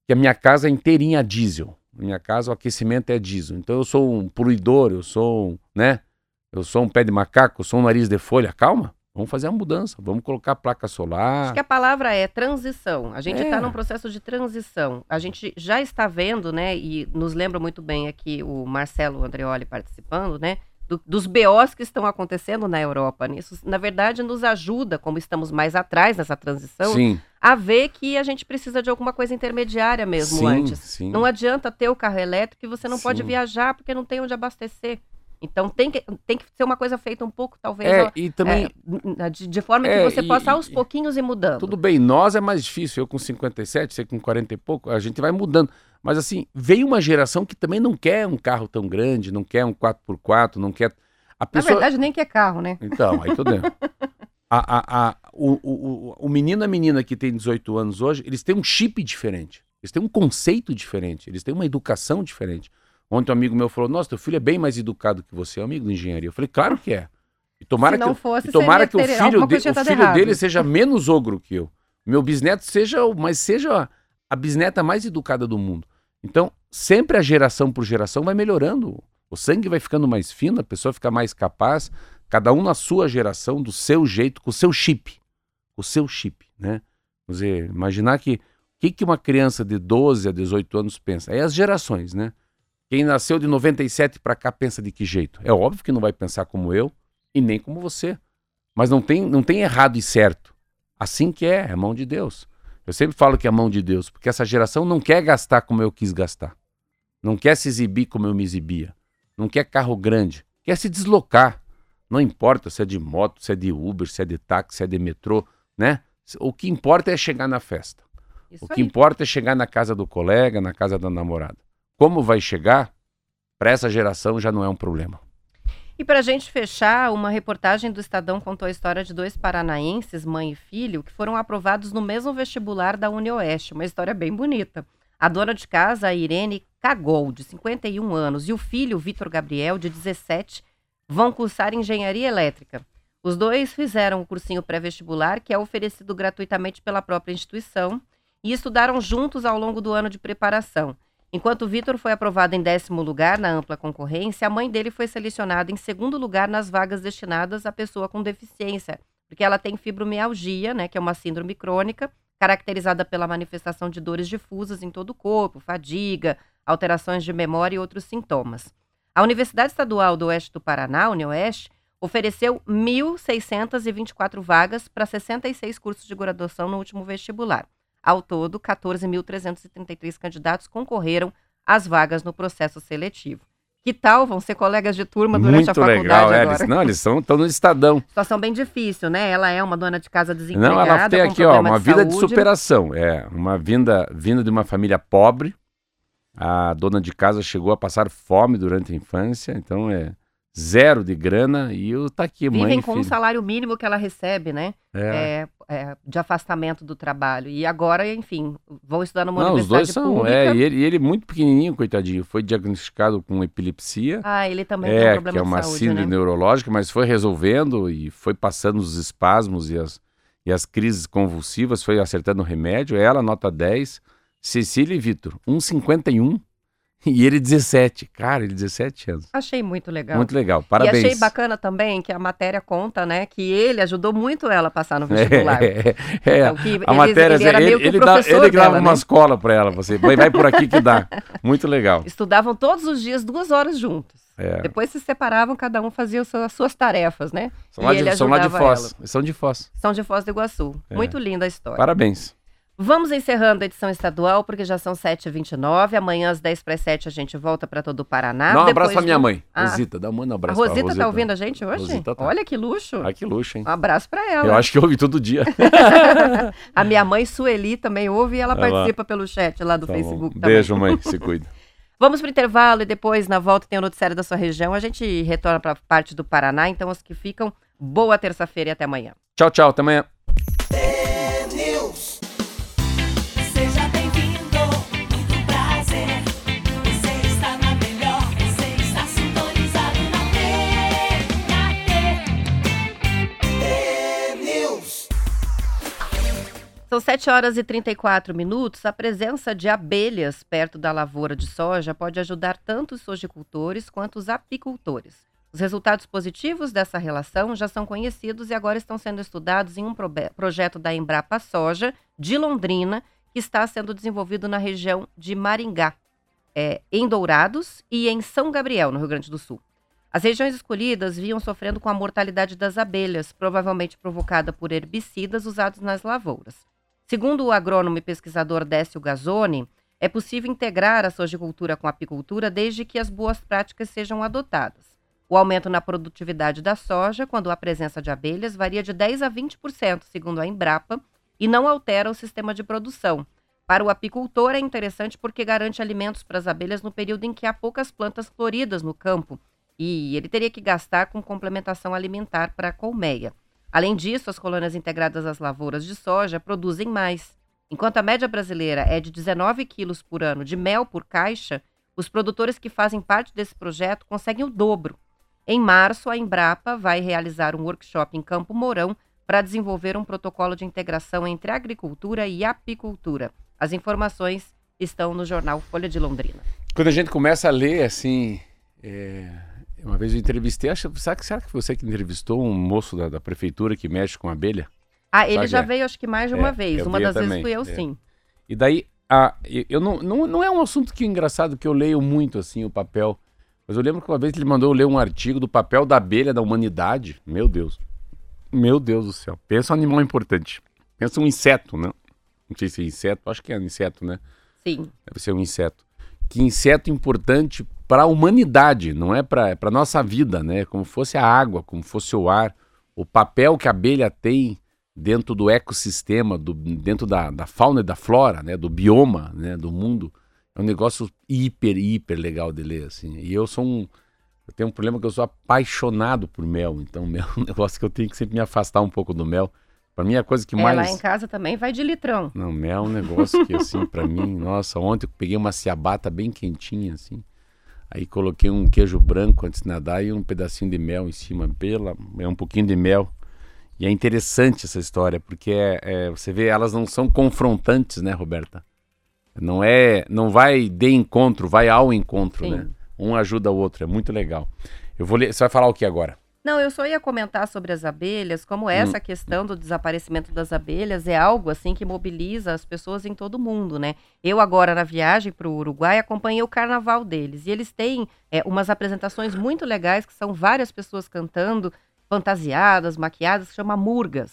que a minha casa é inteirinha a diesel. Na minha casa o aquecimento é diesel. Então eu sou um poluidor, eu sou um, né? Eu sou um pé de macaco, eu sou um nariz de folha. Calma, Vamos fazer a mudança, vamos colocar placa solar. Acho que a palavra é transição. A gente está É. num processo de transição. A gente já está vendo, né? E nos lembra muito bem aqui o Marcelo Andreoli participando, né? do- dos BOs que estão acontecendo na Europa. Isso, na verdade, nos ajuda, como estamos mais atrás nessa transição, Sim, a ver que a gente precisa de alguma coisa intermediária mesmo sim, antes. sim. Não adianta ter o carro elétrico e você não pode viajar porque não tem onde abastecer. Então tem que, tem que ser uma coisa feita um pouco, talvez, É, ó, e também, é, de, de forma É, que você e- possa aos e- pouquinhos ir mudando. tudo bem, nós é mais difícil. Eu com 57, você com 40 e pouco, a gente vai mudando. Mas assim, veio uma geração que também não quer um carro tão grande, não quer um 4x4, não quer. A Na pessoa, verdade, nem que é carro, né? Então, aí tudo bem. A, a, a, o, o, o- o menino e a menina que tem 18 anos hoje, eles têm um chip diferente. Eles têm um conceito diferente. Eles têm uma educação diferente. Ontem um amigo meu falou: Nossa, teu filho é bem mais educado que você, é amigo de engenharia. Eu falei: Claro que é. E tomara que, fosse, e tomara que o filho, de- o filho dele seja menos ogro que eu. Meu bisneto seja, mas seja a bisneta mais educada do mundo. Então, sempre a geração por geração vai melhorando. O sangue vai ficando mais fino, a pessoa fica mais capaz, cada um na sua geração, do seu jeito, com o seu chip. O seu chip, né? Quer dizer, imaginar que o que, que uma criança de 12 a 18 anos pensa? É as gerações, né? Quem nasceu de 97 para cá pensa de que jeito? É óbvio que não vai pensar como eu e nem como você. Mas não tem, não tem errado e certo. Assim que é, é a mão de Deus. Eu sempre falo que é a mão de Deus, porque essa geração não quer gastar como eu quis gastar. Não quer se exibir como eu me exibia. Não quer carro grande. Quer se deslocar. Não importa se é de moto, se é de Uber, se é de táxi, se é de metrô, né? O que importa é chegar na festa. Isso O que aí. importa é chegar na casa do colega, na casa da namorada. Como vai chegar, para essa geração já não é um problema. E para a gente fechar, uma reportagem do Estadão contou a história de dois paranaenses, mãe e filho, que foram aprovados no mesmo vestibular da UniOeste. Uma história bem bonita. A dona de casa, a Irene Cagol, de 51 anos, e o filho, Vitor Gabriel, de 17, vão cursar engenharia elétrica. Os dois fizeram o cursinho pré-vestibular, que é oferecido gratuitamente pela própria instituição, e estudaram juntos ao longo do ano de preparação. Enquanto Vitor foi aprovado em décimo lugar na ampla concorrência, a mãe dele foi selecionada em segundo lugar nas vagas destinadas à pessoa com deficiência, porque ela tem fibromialgia, né, que é uma síndrome crônica, caracterizada pela manifestação de dores difusas em todo o corpo, fadiga, alterações de memória e outros sintomas. A Universidade Estadual do Oeste do Paraná, UniOeste, ofereceu 1.624 vagas para 66 cursos de graduação no último vestibular. Ao todo, 14.333 candidatos concorreram às vagas no processo seletivo. Que tal? Vão ser colegas de turma durante Muito a faculdade legal, é, eles, não, eles estão no Estadão. Situação bem difícil, né? Ela é uma dona de casa desempregada, Não, ela tem aqui, ó, uma vida de saúde. superação. É, uma vinda, vinda de uma família pobre. A dona de casa chegou a passar fome durante a infância, então é zero de grana e eu tá aqui, mãe Vivem com o filho. salário mínimo que ela recebe, né? É. É, é, de afastamento do trabalho. E agora, enfim, vão estudar numa Não, os universidade dois são, pública. é, e ele, ele muito pequenininho, coitadinho, foi diagnosticado com epilepsia. Ah, ele também tem um É, problema que é uma de saúde, síndrome né? neurológica, mas foi resolvendo e foi passando os espasmos e as, e as crises convulsivas, foi acertando o remédio. Ela, nota 10. Cecília e Vitor, 1,51 e ele 17. Cara, ele 17 anos. Achei muito legal. Muito legal, parabéns. E achei bacana também que a matéria conta, né, que ele ajudou muito ela a passar no vestibular. É, é, Então, que a ele- matéria, ele era ele, meio o ele, dá, ele grava dela, uma né? escola para ela, você vai, vai por aqui que dá. Muito legal. Estudavam todos os dias, duas horas juntos. É. Depois se separavam, cada um fazia as suas tarefas, né? São lá, de, são lá de Foz. ela. São de Foz. São de Foz do Iguaçu. É. Muito linda a história. Parabéns. Vamos encerrando a edição estadual, porque já são 7h29. Amanhã, às 10 para 7, a gente volta para todo o Paraná. Dá um abraço pra minha do- mãe. Ah. Rosita, dá um A abraço pra Rosita tá ouvindo a gente hoje? Rosita tá. Olha que luxo. Ah, que luxo, hein? Um abraço para ela. Eu acho que ouve todo dia. A minha mãe, Sueli, também ouve e ela Vai lá. participa pelo chat lá do Tá bom. Facebook também. Beijo, mãe. Se cuida. Vamos para o intervalo e depois, na volta, tem o noticiário da sua região. A gente retorna para parte do Paraná, então os que ficam, boa terça-feira e até amanhã. Tchau, tchau. Até amanhã. São 7 horas e 34 minutos. A presença de abelhas perto da lavoura de soja pode ajudar tanto os sojicultores quanto os apicultores. Os resultados positivos dessa relação já são conhecidos e agora estão sendo estudados em um projeto da Embrapa Soja, de Londrina, que está sendo desenvolvido na região de Maringá, é, em Dourados e em São Gabriel, no Rio Grande do Sul. As regiões escolhidas vinham sofrendo com a mortalidade das abelhas, provavelmente provocada por herbicidas usados nas lavouras. Segundo o agrônomo e pesquisador Décio Gazzoni, é possível integrar a sojicultura com a apicultura desde que as boas práticas sejam adotadas. O aumento na produtividade da soja, quando há presença de abelhas, varia de 10 a 20%, segundo a Embrapa, e não altera o sistema de produção. Para o apicultor é interessante porque garante alimentos para as abelhas no período em que há poucas plantas floridas no campo, e ele teria que gastar com complementação alimentar para a colmeia. Além disso, as colônias integradas às lavouras de soja produzem mais. Enquanto a média brasileira é de 19 quilos por ano de mel por caixa, os produtores que fazem parte desse projeto conseguem o dobro. Em março, a Embrapa vai realizar um workshop em Campo Mourão para desenvolver um protocolo de integração entre agricultura e apicultura. As informações estão no jornal Folha de Londrina. Quando a gente começa a ler, assim. é, Uma vez eu entrevistei, acho, será, que, será que você que entrevistou um moço da, da prefeitura que mexe com abelha? Ah, ele Sabe, já é. veio acho que mais de É, uma vez. eu Uma das também, vezes fui eu, é. sim. E daí, a, eu- não, não, não é um assunto que é engraçado, que eu leio muito assim o papel. Mas eu lembro que uma vez ele mandou eu ler um artigo do papel da abelha da humanidade. Meu Deus. Meu Deus do céu. Pensa um animal importante. Pensa um inseto, né? Não sei se é inseto, acho que é inseto, né? Sim. Deve ser um inseto. Que inseto importante para a humanidade, não é para a nossa vida, né? Como fosse a água, como fosse o ar. O papel que a abelha tem dentro do ecossistema, do, dentro da, da fauna e da flora, né? Do bioma, né? Do mundo. É um negócio hiper, hiper legal de ler, assim. E eu sou um... Eu tenho um problema que eu sou apaixonado por mel. Então, mel é um negócio que eu tenho que sempre me afastar um pouco do mel. Para mim, é a coisa que É, mais... lá em casa também vai de litrão. Não, mel é um negócio que, assim, pra mim, nossa, ontem eu peguei uma ciabata bem quentinha, assim. Aí coloquei um queijo branco antes de nadar e um pedacinho de mel em cima, pela, é um pouquinho de mel. E é interessante essa história, porque é, é- você vê, elas não são confrontantes, né, Roberta? Não é, não vai de encontro, vai ao encontro, Sim. né? Um ajuda o outro, é muito legal. Eu vou ler, você vai falar o que agora? Não, eu só ia comentar sobre as abelhas, como Hum. essa questão do desaparecimento das abelhas é algo assim que mobiliza as pessoas em todo o mundo, né? Eu agora na viagem para o Uruguai acompanhei o carnaval deles e eles têm é, umas apresentações muito legais que são várias pessoas cantando, fantasiadas, maquiadas, que chama murgas.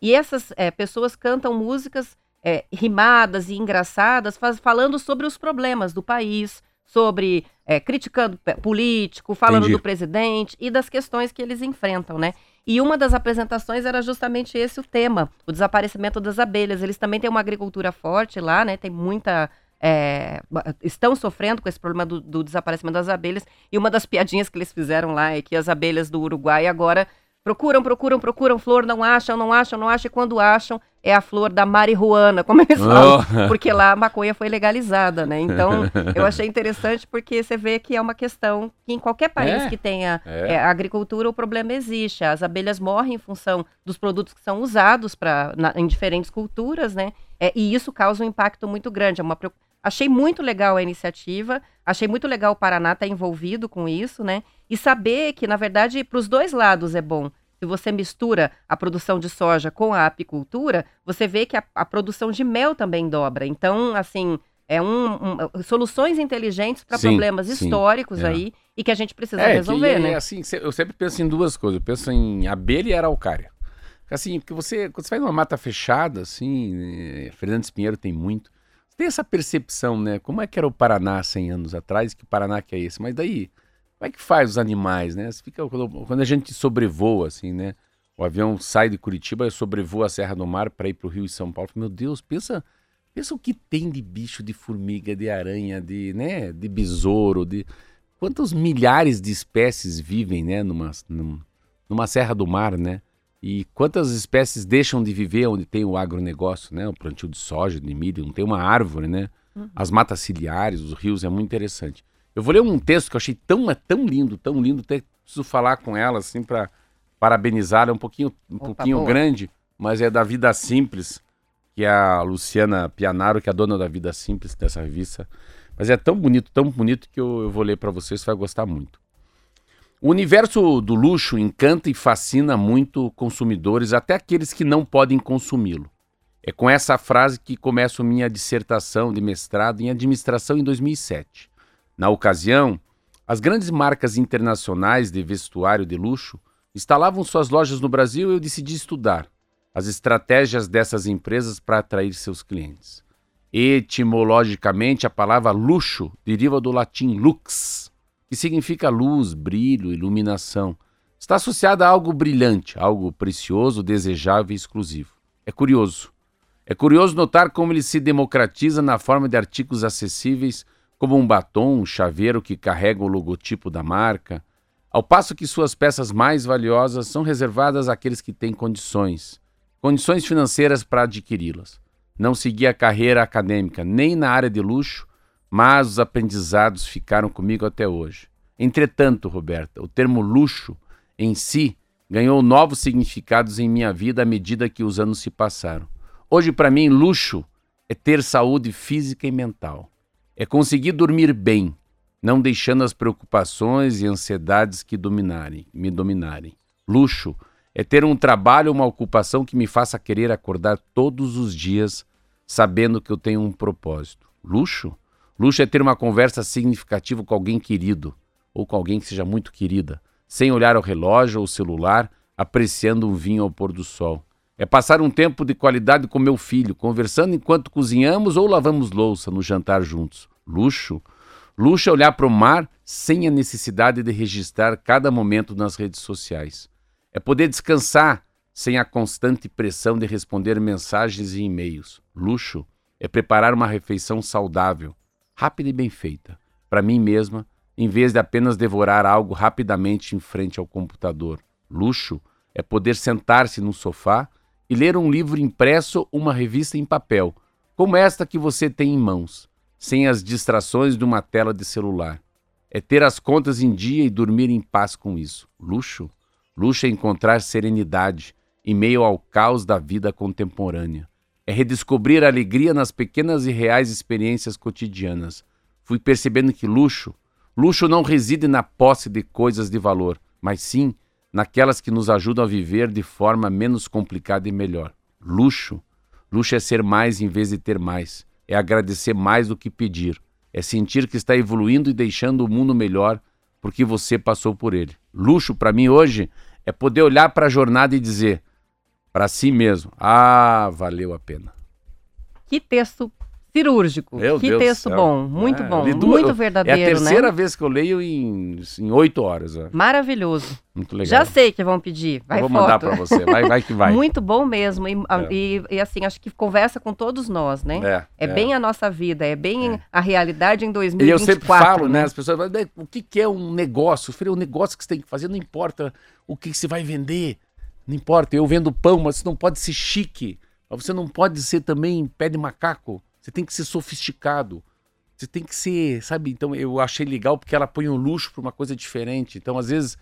E essas é, pessoas cantam músicas é, rimadas e engraçadas, faz- falando sobre os problemas do país, sobre é, criticando político, falando Entendi. do presidente e das questões que eles enfrentam, né? E uma das apresentações era justamente esse o tema, o desaparecimento das abelhas. Eles também têm uma agricultura forte lá, né? Tem muita. é, estão sofrendo com esse problema do, do desaparecimento das abelhas. E uma das piadinhas que eles fizeram lá é que as abelhas do Uruguai agora procuram, procuram, procuram flor, não acham, não acham, não acham, e quando acham, é a flor da marihuana, como eles falam Oh. porque lá a maconha foi legalizada, né? Então, eu achei interessante porque você vê que é uma questão que em qualquer país É, que tenha é. é, agricultura, o problema existe. As abelhas morrem em função dos produtos que são usados pra, na- em diferentes culturas, né? É, e isso causa um impacto muito grande. É uma Achei muito legal a iniciativa, achei muito legal o Paraná estar envolvido com isso, né? E saber que, na verdade, para os dois lados é bom. Se você mistura a produção de soja com a apicultura, você vê que a, a produção de mel também dobra. Então, assim, é um, um- soluções inteligentes para problemas sim, históricos é. aí e que a gente precisa É, que resolver, é, né? assim, se- eu sempre penso em duas coisas. Eu penso em abelha e araucária. Assim, porque você, quando você vai numa mata fechada, assim, eh, Fernandes Pinheiro tem muito, você tem essa percepção, né? Como é que era o Paraná 100 anos atrás, que Paraná que é esse? Mas daí, como é que faz os animais, né? Fica, quando, a gente sobrevoa, assim, né? O avião sai de Curitiba, sobrevoa a Serra do Mar para ir para o Rio e São Paulo. Meu Deus, pensa, pensa o que tem de bicho, de formiga, de aranha, de, né? De besouro, de quantas milhares de espécies vivem, né, numa, num- numa serra do mar, né? E quantas espécies deixam de viver onde tem o agronegócio, né? O plantio de soja, de milho, não tem uma árvore, né? As matas ciliares, os rios, é muito interessante. Eu vou ler um texto que eu achei tão, é tão lindo, tão lindo, até preciso falar com ela, assim, para parabenizá-la. É um pouquinho, um Opa, pouquinho boa. grande, mas é da Vida Simples, que é a Luciana Pianaro, que é a dona da Vida Simples dessa revista. Mas é tão bonito, tão bonito que eu, eu vou ler para vocês, você vai gostar muito. O universo do luxo encanta e fascina muito consumidores, até aqueles que não podem consumi-lo. É com essa frase que começo minha dissertação de mestrado em administração em 2007. Na ocasião, as grandes marcas internacionais de vestuário de luxo instalavam suas lojas no Brasil e eu decidi estudar as estratégias dessas empresas para atrair seus clientes. Etimologicamente, a palavra luxo deriva do latim lux, que significa luz, brilho, iluminação. Está associada a algo brilhante, algo precioso, desejável e exclusivo. É curioso. É curioso notar como ele se democratiza na forma de artigos acessíveis, como um batom, um chaveiro que carrega o logotipo da marca, ao passo que suas peças mais valiosas são reservadas àqueles que têm condições, condições financeiras para adquiri-las. Não segui a carreira acadêmica nem na área de luxo, mas os aprendizados ficaram comigo até hoje. Entretanto, Roberta, o termo luxo em si ganhou novos significados em minha vida à medida que os anos se passaram. Hoje, para mim, luxo é ter saúde física e mental. É conseguir dormir bem, não deixando as preocupações e ansiedades que dominarem, me dominarem. Luxo é ter um trabalho, uma ocupação que me faça querer acordar todos os dias sabendo que eu tenho um propósito. Luxo? Luxo é ter uma conversa significativa com alguém querido ou com alguém que seja muito querida, sem olhar ao relógio ou celular, apreciando um vinho ao pôr do sol. É passar um tempo de qualidade com meu filho, conversando enquanto cozinhamos ou lavamos louça no jantar juntos. Luxo? Luxo é olhar para o mar sem a necessidade de registrar cada momento nas redes sociais. É poder descansar sem a constante pressão de responder mensagens e e-mails. Luxo é preparar uma refeição saudável, rápida e bem feita, para mim mesma, em vez de apenas devorar algo rapidamente em frente ao computador. Luxo é poder sentar-se no sofá e ler um livro impresso uma revista em papel, como esta que você tem em mãos, sem as distrações de uma tela de celular. É ter as contas em dia e dormir em paz com isso. Luxo? Luxo é encontrar serenidade em meio ao caos da vida contemporânea. É redescobrir a alegria nas pequenas e reais experiências cotidianas. Fui percebendo que luxo, luxo não reside na posse de coisas de valor, mas sim naquelas que nos ajudam a viver de forma menos complicada e melhor. Luxo. Luxo é ser mais em vez de ter mais. É agradecer mais do que pedir. É sentir que está evoluindo e deixando o mundo melhor porque você passou por ele. Luxo, para mim, hoje, é poder olhar para a jornada e dizer para si mesmo: ah, valeu a pena. Que texto cirúrgico. Meu que Deus texto bom, muito É, bom, duas- muito É a verdadeiro, terceira né? vez que eu leio em oito horas. ó. Maravilhoso. Muito legal. Já sei que vão pedir. Vai eu vou foto. mandar para você. Vai, vai que vai. Muito bom mesmo. E, É. e- e, assim, acho que conversa com todos nós, né? É, É, bem a nossa vida, é bem a realidade em E 2024. eu sempre falo, né? né? As pessoas falam, "Né, o que, que é um negócio? O negócio que você tem que fazer não importa o que, que você vai vender. Não importa, eu vendo pão, mas você não pode ser chique. Você não pode ser também pé de macaco. Você tem que ser sofisticado. Você tem que ser, sabe? Então eu achei legal porque ela põe o luxo para uma coisa diferente. Então, às vezes,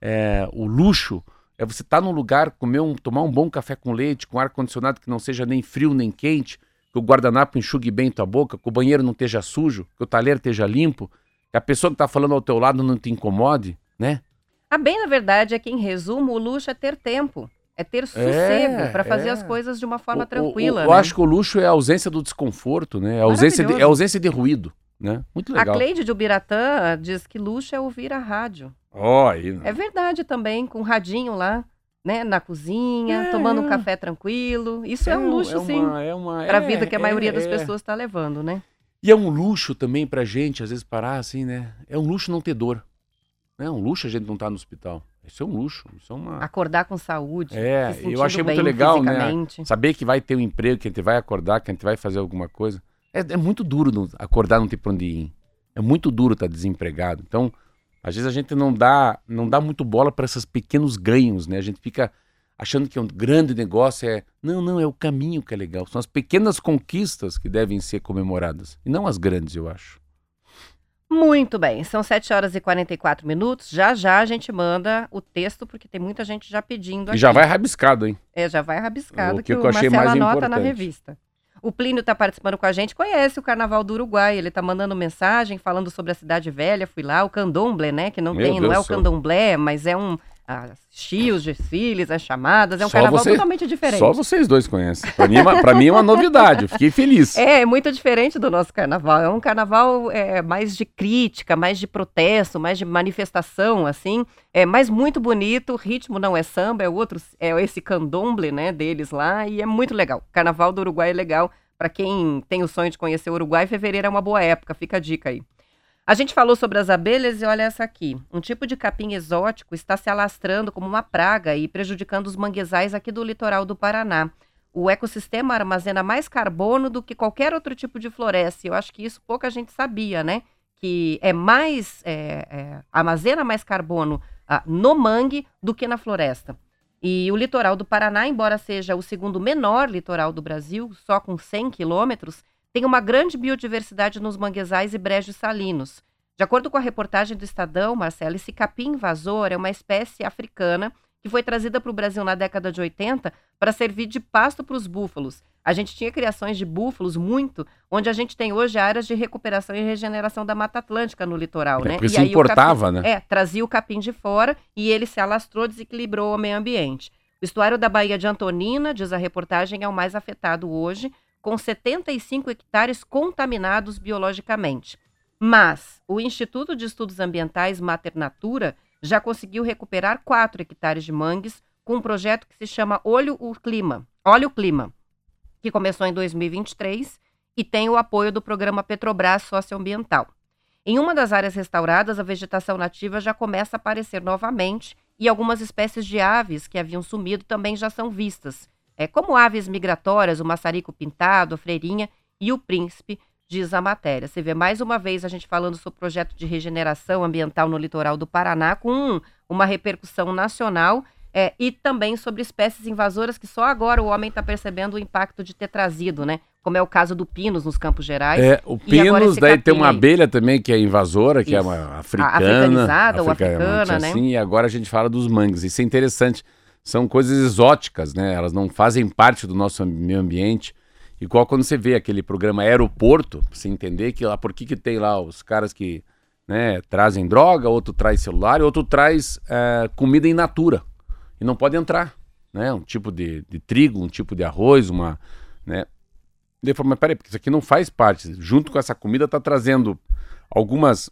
é, o luxo é você estar num lugar, comer um, tomar um bom café com leite, com ar-condicionado que não seja nem frio nem quente, que o guardanapo enxugue bem tua boca, que o banheiro não esteja sujo, que o talher esteja limpo, que a pessoa que está falando ao teu lado não te incomode, né? A bem, na verdade, é que, em resumo, o luxo é ter tempo. É ter sossego para fazer é. as coisas de uma O- forma o- tranquila. o- Eu né? acho que o luxo é a ausência do desconforto, né? É a ausência de, é a ausência de ruído, né? Muito A legal. Cleide de Ubiratã diz que luxo é ouvir a rádio. Ó, aí, né? É verdade também, com um radinho lá, né, na cozinha, É, tomando um é. café tranquilo. Isso é, um luxo, é sim, é para a é, vida que a é, maioria das é. pessoas está levando, né? E é um luxo também pra gente, às vezes, parar assim, né? É um luxo não ter dor. É um luxo a gente não estar no hospital. Isso é um luxo. Isso é uma. Acordar com saúde. É, se eu achei muito legal, né? Saber que vai ter um emprego, que a gente vai acordar, que a gente vai fazer alguma coisa. É, é muito duro não- acordar não ter pra onde ir. É muito duro estar desempregado. Então, às vezes a gente não dá, não dá muito bola para esses pequenos ganhos, né? A gente fica achando que um grande negócio é. Não, não, é o caminho que é legal. São as pequenas conquistas que devem ser comemoradas. E não as grandes, eu acho. Muito bem, são 7 horas e 44 minutos. Já já a gente manda o texto, porque tem muita gente já pedindo E aqui. já vai rabiscado, hein? É, já vai rabiscado O que, que o eu achei Marcelo mais anota na importante. revista. O Plínio está participando com a gente, conhece o Carnaval do Uruguai. Ele está mandando mensagem falando sobre a Cidade Velha. Fui lá, o candomblé, né? Que não Meu tem, não Deus é o candomblé, mas é um. As chios, desfiles, as chamadas. É um Só carnaval você- totalmente diferente. Só vocês dois conhecem. Pra mim, é mim é uma novidade. Eu fiquei feliz. É, é muito diferente do nosso carnaval. É um carnaval é, mais de crítica, mais de protesto, mais de manifestação, assim. É, mas muito bonito. O ritmo não é samba, é outro, é esse candomblé, né, deles lá. E é muito legal. Carnaval do Uruguai é legal. Para quem tem o sonho de conhecer o Uruguai, fevereiro é uma boa época. Fica a dica aí. A gente falou sobre as abelhas e olha essa aqui. Um tipo de capim exótico está se alastrando como uma praga e prejudicando os manguezais aqui do litoral do Paraná. O ecossistema armazena mais carbono do que qualquer outro tipo de floresta. Eu acho que isso pouca gente sabia, né? Que é mais. é, é, armazena mais carbono ah, no mangue do que na floresta. E o litoral do Paraná, embora seja o segundo menor litoral do Brasil, só com 100 quilômetros, tem uma grande biodiversidade nos manguezais e brejos salinos. De acordo com a reportagem do Estadão, Marcelo, esse capim invasor é uma espécie africana que foi trazida para o Brasil na década de 80 para servir de pasto para os búfalos. A gente tinha criações de búfalos muito, onde a gente tem hoje áreas de recuperação e regeneração da Mata Atlântica no litoral, É, né? porque E se importava, capim- né? É, trazia o capim de fora e ele se alastrou, desequilibrou o meio ambiente. O estuário da Baía de Antonina, diz a reportagem, é o mais afetado hoje, com 75 hectares contaminados biologicamente. Mas o Instituto de Estudos Ambientais Mater Natura já conseguiu recuperar 4 hectares de mangues com um projeto que se chama Olho o Clima, Olha o Clima, que começou em 2023 e tem o apoio do programa Petrobras Socioambiental. Em uma das áreas restauradas, a vegetação nativa já começa a aparecer novamente e algumas espécies de aves que haviam sumido também já são vistas, é, como aves migratórias, o maçarico pintado, a freirinha e o príncipe, diz a matéria. Você vê mais uma vez a gente falando sobre o projeto de regeneração ambiental no litoral do Paraná, com uma repercussão nacional é, e também sobre espécies invasoras que só agora o homem está percebendo o impacto de ter trazido, né? Como é o caso do Pinos nos Campos Gerais. É, o Pinus, esse daí tem uma abelha também que é invasora, que é uma A africana. africanizada ou africa- africana, né? Assim, e agora a gente fala dos mangues. Isso é interessante. São coisas exóticas, né? Elas não fazem parte do nosso meio ambiente. Igual quando você vê aquele programa Aeroporto, pra você entender que lá, por que, que tem lá os caras que né, trazem droga, outro traz celular, e outro traz eh, comida in natura. E não pode entrar. Né? Um tipo de, de trigo, um tipo de arroz, uma. Né? Ele falou, mas peraí, porque isso aqui não faz parte. Junto com essa comida tá trazendo algumas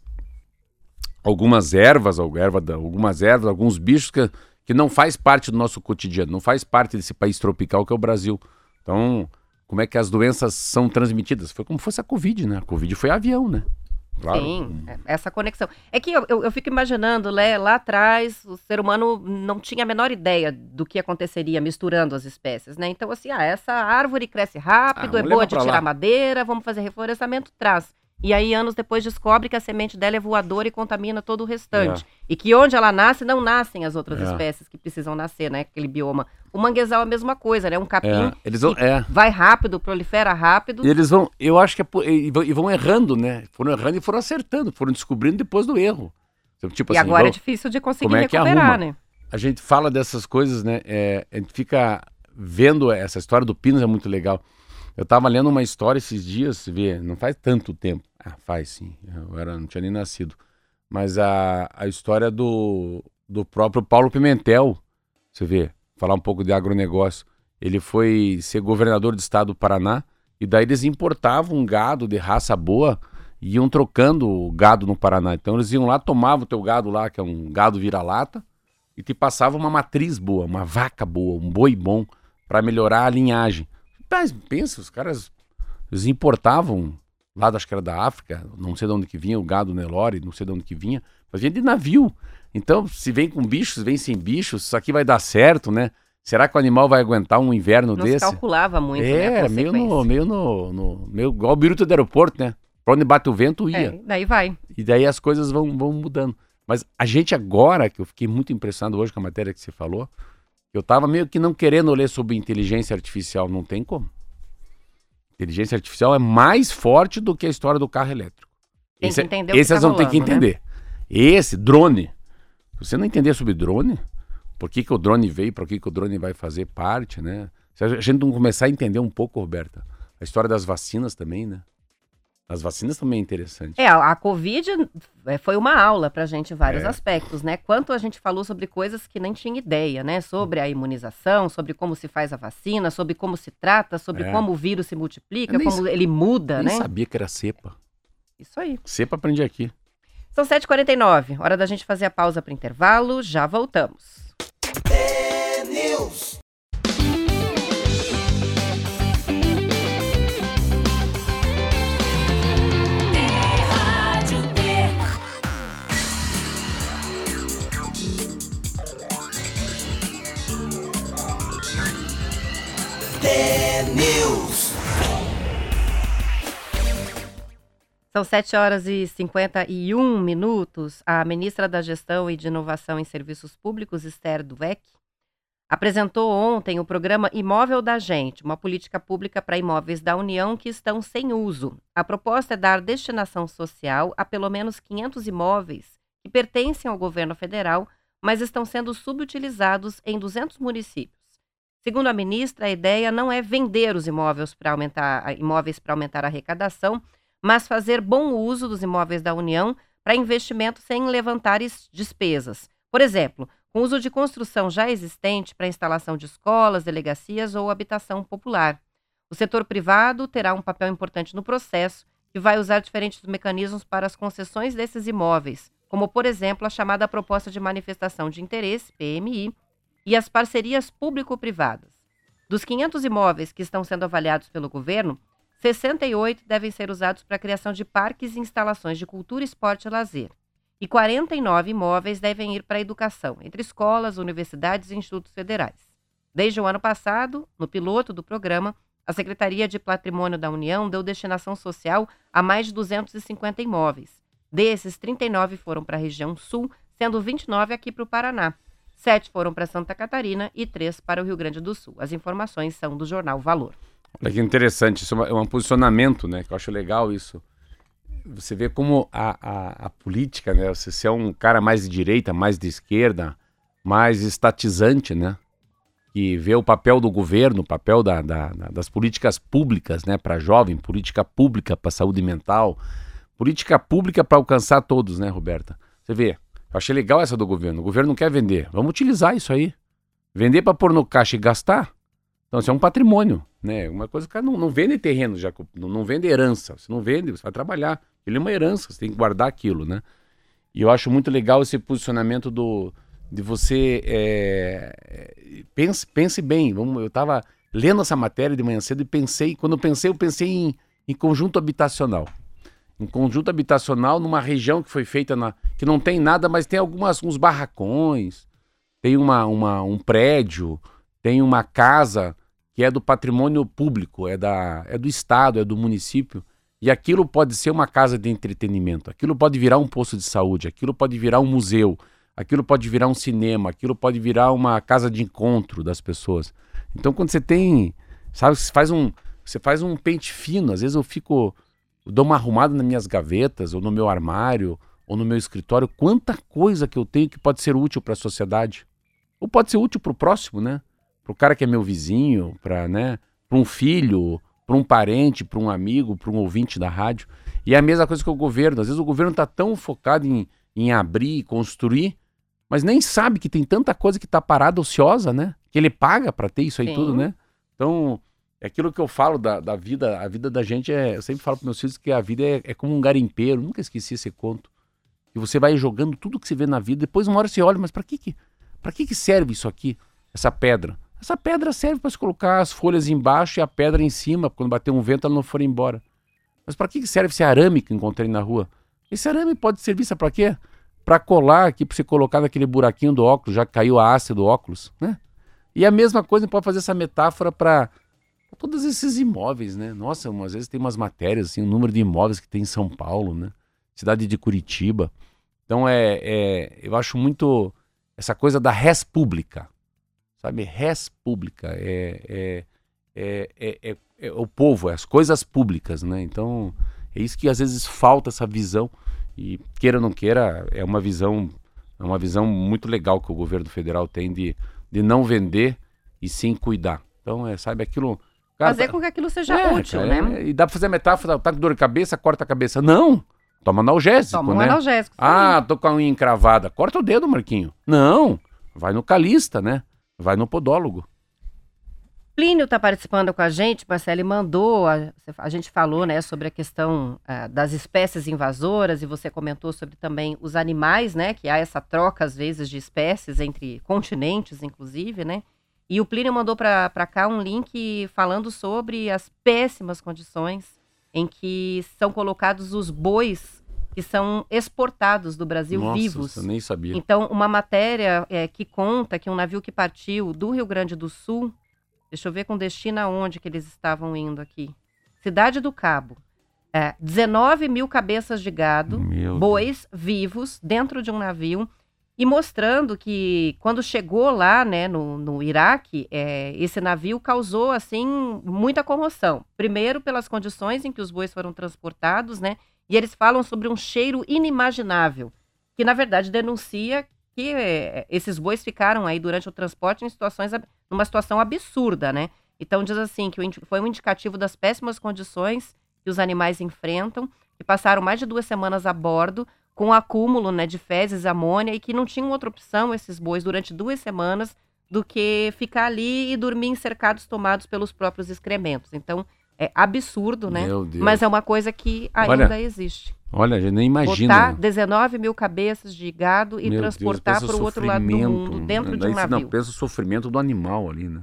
algumas ervas, algumas ervas, alguns bichos que, que não faz parte do nosso cotidiano, não faz parte desse país tropical que é o Brasil. Então, como é que as doenças são transmitidas? Foi como fosse a Covid, né? A Covid foi avião, né? Claro. Sim, é- essa conexão. É que eu, eu, eu fico imaginando, né, lá atrás, o ser humano não tinha a menor ideia do que aconteceria misturando as espécies, né? Então, assim, ah, essa árvore cresce rápido, Ah, é boa de tirar lá. madeira, vamos fazer reflorestamento, traz. E aí, anos depois, descobre que a semente dela é voadora e contamina todo o restante. E que onde ela nasce, não nascem as outras É. espécies que precisam nascer, né? Aquele bioma. O manguezal é a mesma coisa, né? Um capim É, eles vão, é. vai rápido, prolifera rápido. E eles vão, eu acho que é, e vão, errando, né? Foram errando e foram acertando, foram descobrindo depois do erro. Tipo e assim, agora é difícil de conseguir é recuperar, né? a gente fala dessas coisas, né? é, a gente fica vendo essa história do Pinos é muito legal. Eu tava lendo uma história esses dias, vê, não faz tanto tempo. Ah, faz sim. Eu era, não tinha nem nascido. Mas a, a história do, do próprio Paulo Pimentel, você vê, falar um pouco de agronegócio. Ele foi ser governador do estado do Paraná e daí eles importavam um gado de raça boa e iam trocando o gado no Paraná. Então eles iam lá, tomavam o teu gado lá, que é um gado vira-lata, e te passava uma matriz boa, uma vaca boa, um boi bom, para melhorar a linhagem. Mas pensa, os caras eles importavam lá, acho que era da África, não sei de onde que vinha, o gado Nelore, não sei de onde que vinha, mas vinha de navio. Então, se vem com bichos, vem sem bichos, isso aqui vai dar certo, né? Será que o animal vai aguentar um inverno Não se desse? calculava muito, né, é, meio no, meio no, no meio igual o biruta do aeroporto, né? Pra onde bate o vento, ia. É, daí vai. E daí as coisas vão, vão mudando. Mas a gente agora, que eu fiquei muito impressionado hoje com a matéria que você falou, eu tava meio que não querendo ler sobre inteligência artificial, não tem como. Inteligência artificial é mais forte do que a história do carro elétrico. Tem esse, que entender o que esse tá vocês vão ter que né? entender. Esse, drone. Se você não entender sobre drone, por que, que o drone veio, por que, que o drone vai fazer parte, né? Se a gente não começar a entender um pouco, Roberta, A história das vacinas também, né? As vacinas também é interessante. É, a a Covid é, foi uma aula pra gente em vários É. aspectos, né? Quanto a gente falou sobre coisas que nem tinha ideia, né? Sobre a imunização, sobre como se faz a vacina, sobre como se trata, sobre É. como o vírus se multiplica, Eu nem como ele muda, Nem né? sabia que era cepa. Isso aí. Cepa aprendi aqui. São 7h49, hora da gente fazer a pausa para intervalo, já voltamos. Rádio São 7 horas e 51 minutos. A ministra da Gestão e de Inovação em Serviços Públicos, Esther Dweck, apresentou ontem o programa Imóvel da Gente, uma política pública para imóveis da União que estão sem uso. A proposta é dar destinação social a pelo menos 500 imóveis que pertencem ao governo federal, mas estão sendo subutilizados em 200 municípios. Segundo a ministra, a ideia não é vender os imóveis para aumentar, imóveis para aumentar a arrecadação, mas fazer bom uso dos imóveis da União para investimento sem levantar es- despesas. Por exemplo, com uso de construção já existente para instalação de escolas, delegacias ou habitação popular. O setor privado terá um papel importante no processo e vai usar diferentes mecanismos para as concessões desses imóveis, como, por exemplo, a chamada Proposta de Manifestação de Interesse, PMI, e as parcerias público-privadas. Dos 500 imóveis que estão sendo avaliados pelo governo, 68 devem ser usados para a criação de parques e instalações de cultura, esporte e lazer. E 49 imóveis devem ir para a educação, entre escolas, universidades e institutos federais. Desde o ano passado, no piloto do programa, a Secretaria de Patrimônio da União deu destinação social a mais de 250 imóveis. Desses, 39 foram para a região sul, sendo 29 aqui para o Paraná. Sete foram para Santa Catarina e três para o Rio Grande do Sul. As informações são do jornal Valor. Olha que interessante, isso é é um posicionamento, né? Que eu acho legal isso. Você vê como a, a, a política, né? Você ser um cara mais de direita, mais de esquerda, mais estatizante, né? Que vê o papel do governo, o papel da- da- das políticas públicas, né? Para jovem, política pública para saúde mental, política pública para alcançar todos, né, Roberta? Você vê, eu achei legal essa do governo. O governo não quer vender. Vamos utilizar isso aí. Vender para pôr no caixa e gastar. Então, isso é um patrimônio, né? Uma coisa que cara não, não vende terreno, já, não, não vende herança. Você não vende, você vai trabalhar. Ele é uma herança, você tem que guardar aquilo, né? E eu acho muito legal esse posicionamento do de você é, é, pense, pense bem. Vamos, eu estava lendo essa matéria de manhã cedo e pensei, quando eu pensei, eu pensei em, em conjunto habitacional. Um conjunto habitacional numa região que foi feita na. que não tem nada, mas tem algumas uns barracões, tem uma, uma, um prédio, tem uma casa que é do patrimônio público, é, da, é do Estado, é do município. E aquilo pode ser uma casa de entretenimento, aquilo pode virar um posto de saúde, aquilo pode virar um museu, aquilo pode virar um cinema, aquilo pode virar uma casa de encontro das pessoas. Então quando você tem, sabe, você faz um, você faz um pente fino, às vezes eu fico, eu dou uma arrumada nas minhas gavetas, ou no meu armário, ou no meu escritório, quanta coisa que eu tenho que pode ser útil para a sociedade. Ou pode ser útil para o próximo, né? Para o cara que é meu vizinho, para né, pra um filho, para um parente, para um amigo, para um ouvinte da rádio. E é a mesma coisa que o governo. Às vezes o governo está tão focado em, em abrir, construir, mas nem sabe que tem tanta coisa que está parada, ociosa, né? Que ele paga para ter isso aí Sim. tudo, né? Então, é aquilo que eu falo da, da vida. A vida da gente é. Eu sempre falo para meus filhos que a vida é, é como um garimpeiro. Nunca esqueci esse conto. E você vai jogando tudo que você vê na vida. Depois, uma hora você olha, mas para que que, pra que que serve isso aqui? Essa pedra? Essa pedra serve para se colocar as folhas embaixo e a pedra em cima. Quando bater um vento, ela não for embora. Mas para que serve esse arame que encontrei na rua? Esse arame pode servir, sabe para quê? Para colar aqui, para você colocar naquele buraquinho do óculos, já que caiu a haste do óculos, né? E a mesma coisa pode fazer essa metáfora para todos esses imóveis, né? Nossa, às vezes tem umas matérias, assim, o número de imóveis que tem em São Paulo, né? Cidade de Curitiba. Então, é, é, eu acho muito essa coisa da res pública, sabe? Res pública é, é, é, é, é- é o povo, é as coisas públicas, né? Então, é isso que às vezes falta essa visão e queira ou não queira, é uma visão é uma visão muito legal que o governo federal tem de, de não vender e sim cuidar. Então, é, sabe, aquilo, Cara, fazer tá- com que aquilo seja É, útil, cara, né? é, E dá pra fazer a metáfora, tá com dor de cabeça, corta a cabeça. Não, toma analgésico, Toma um né? analgésico. Ah, tô com a unha encravada. Corta o dedo, Marquinho. Não, vai no calista, né? Vai no podólogo. Plínio está participando com a gente, Marcelo, mandou, a, a gente falou né, sobre a questão ah, das espécies invasoras, e você comentou sobre também os animais, né? Que há essa troca, às vezes, de espécies entre continentes, inclusive, né? E o Plínio mandou para cá um link falando sobre as péssimas condições em que são colocados os bois que são exportados do Brasil Nossa, vivos. eu nem sabia. Então, uma matéria é, que conta que um navio que partiu do Rio Grande do Sul, deixa eu ver com destino aonde que eles estavam indo aqui. Cidade do Cabo. É, 19 mil cabeças de gado, Meu bois vivos dentro de um navio e mostrando que quando chegou lá, né, no, no Iraque, é, esse navio causou assim muita comoção. Primeiro pelas condições em que os bois foram transportados, né, e eles falam sobre um cheiro inimaginável, que na verdade denuncia que é, esses bois ficaram aí durante o transporte em situações numa situação absurda, né? Então diz assim que foi um indicativo das péssimas condições que os animais enfrentam, que passaram mais de duas semanas a bordo com um acúmulo né, de fezes, amônia e que não tinham outra opção esses bois durante duas semanas do que ficar ali e dormir cercados tomados pelos próprios excrementos. Então é absurdo, né? Meu Deus. Mas é uma coisa que ainda Olha, existe. Olha, a gente nem imagina. Botar 19 mil cabeças de gado e Meu transportar para o outro lado do mundo, dentro de daí um você- navio. Não, pensa o sofrimento do animal ali, né?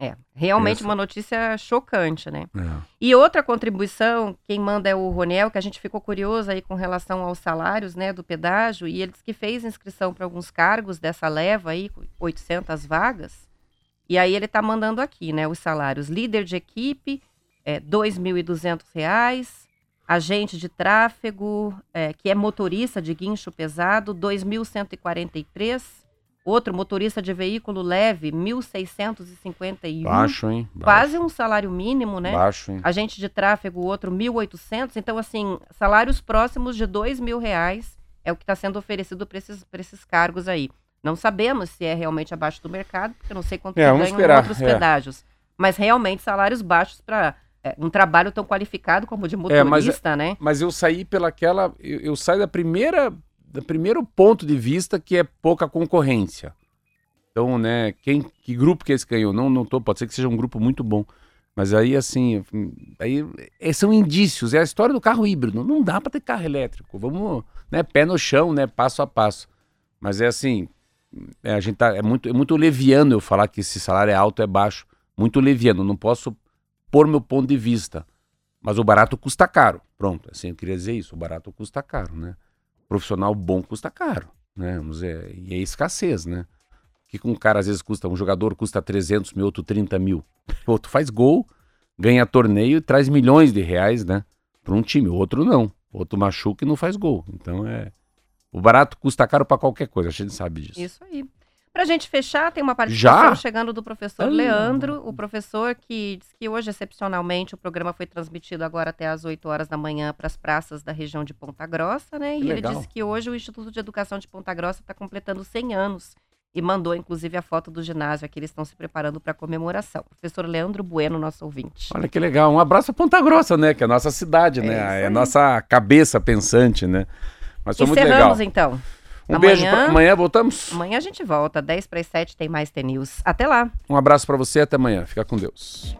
É, realmente Pensa. uma notícia chocante, né? É. E outra contribuição, quem manda é o Roniel, que a gente ficou curioso aí com relação aos salários, né, do pedágio, e ele disse que fez inscrição para alguns cargos dessa leva aí, 800 vagas. E aí ele tá mandando aqui, né, os salários. Líder de equipe, é, 2.200 reais. Agente de tráfego, é, que é motorista de guincho pesado, 2.143. Outro motorista de veículo leve, 1.651. Baixo, hein? Baixo, Quase um salário mínimo, né? Baixo, hein? Agente de tráfego, outro 1.800. Então, assim, salários próximos de mil reais é o que está sendo oferecido para esses, pra esses cargos aí. Não sabemos se é realmente abaixo do mercado, porque eu não sei quanto É, ganham esperar, outros é. pedágios. Mas realmente salários baixos para um trabalho tão qualificado como o de É, mas- motorista, né? Mas eu saí pelaquela. Eu, eu saio da primeira. Do primeiro ponto de vista que é pouca concorrência. Então, né, quem, que grupo que esse ganhou? Não, não tô, pode ser que seja um grupo muito bom. Mas aí, assim, aí é, são indícios, é a história do carro híbrido. Não dá para ter carro elétrico. Vamos, né, pé no chão, né, passo a passo. Mas é assim, é, a gente tá, é muito, é muito leviano eu falar que esse salário é alto, é baixo. Muito leviano, não posso pôr meu ponto de vista. Mas o barato custa caro. Pronto, assim, eu queria dizer isso. O barato custa caro, né? Profissional bom custa caro, né? Vamos dizer, e é escassez, né? Que um cara às vezes custa, um jogador custa 300 mil, outro 30 mil. Outro faz gol, ganha torneio e traz milhões de reais, né? Para um time. O outro não. O outro machuca e não faz gol. Então é. O barato custa caro para qualquer coisa, a gente sabe disso. Isso aí. Pra gente fechar, tem uma participação Já? chegando do professor Ah. Leandro, o professor que diz que hoje, excepcionalmente, o programa foi transmitido agora até às 8 horas da manhã para as praças da região de Ponta Grossa, né? Que e ele disse que hoje o Instituto de Educação de Ponta Grossa está completando 100 anos e mandou, inclusive, a foto do ginásio aqui, eles estão se preparando para a comemoração. Professor Leandro Bueno, nosso ouvinte. Olha que legal. Um abraço a Ponta Grossa, né? Que é a nossa cidade, É né? É a aí. nossa cabeça pensante, né? Mas foi muito legal. Encerramos, então. Um beijo. Amanhã- Pra... Amanhã voltamos. Amanhã a gente volta, 10 para as 7 tem mais T-News. Até lá! Um abraço pra você. Até amanhã. Fica com Deus.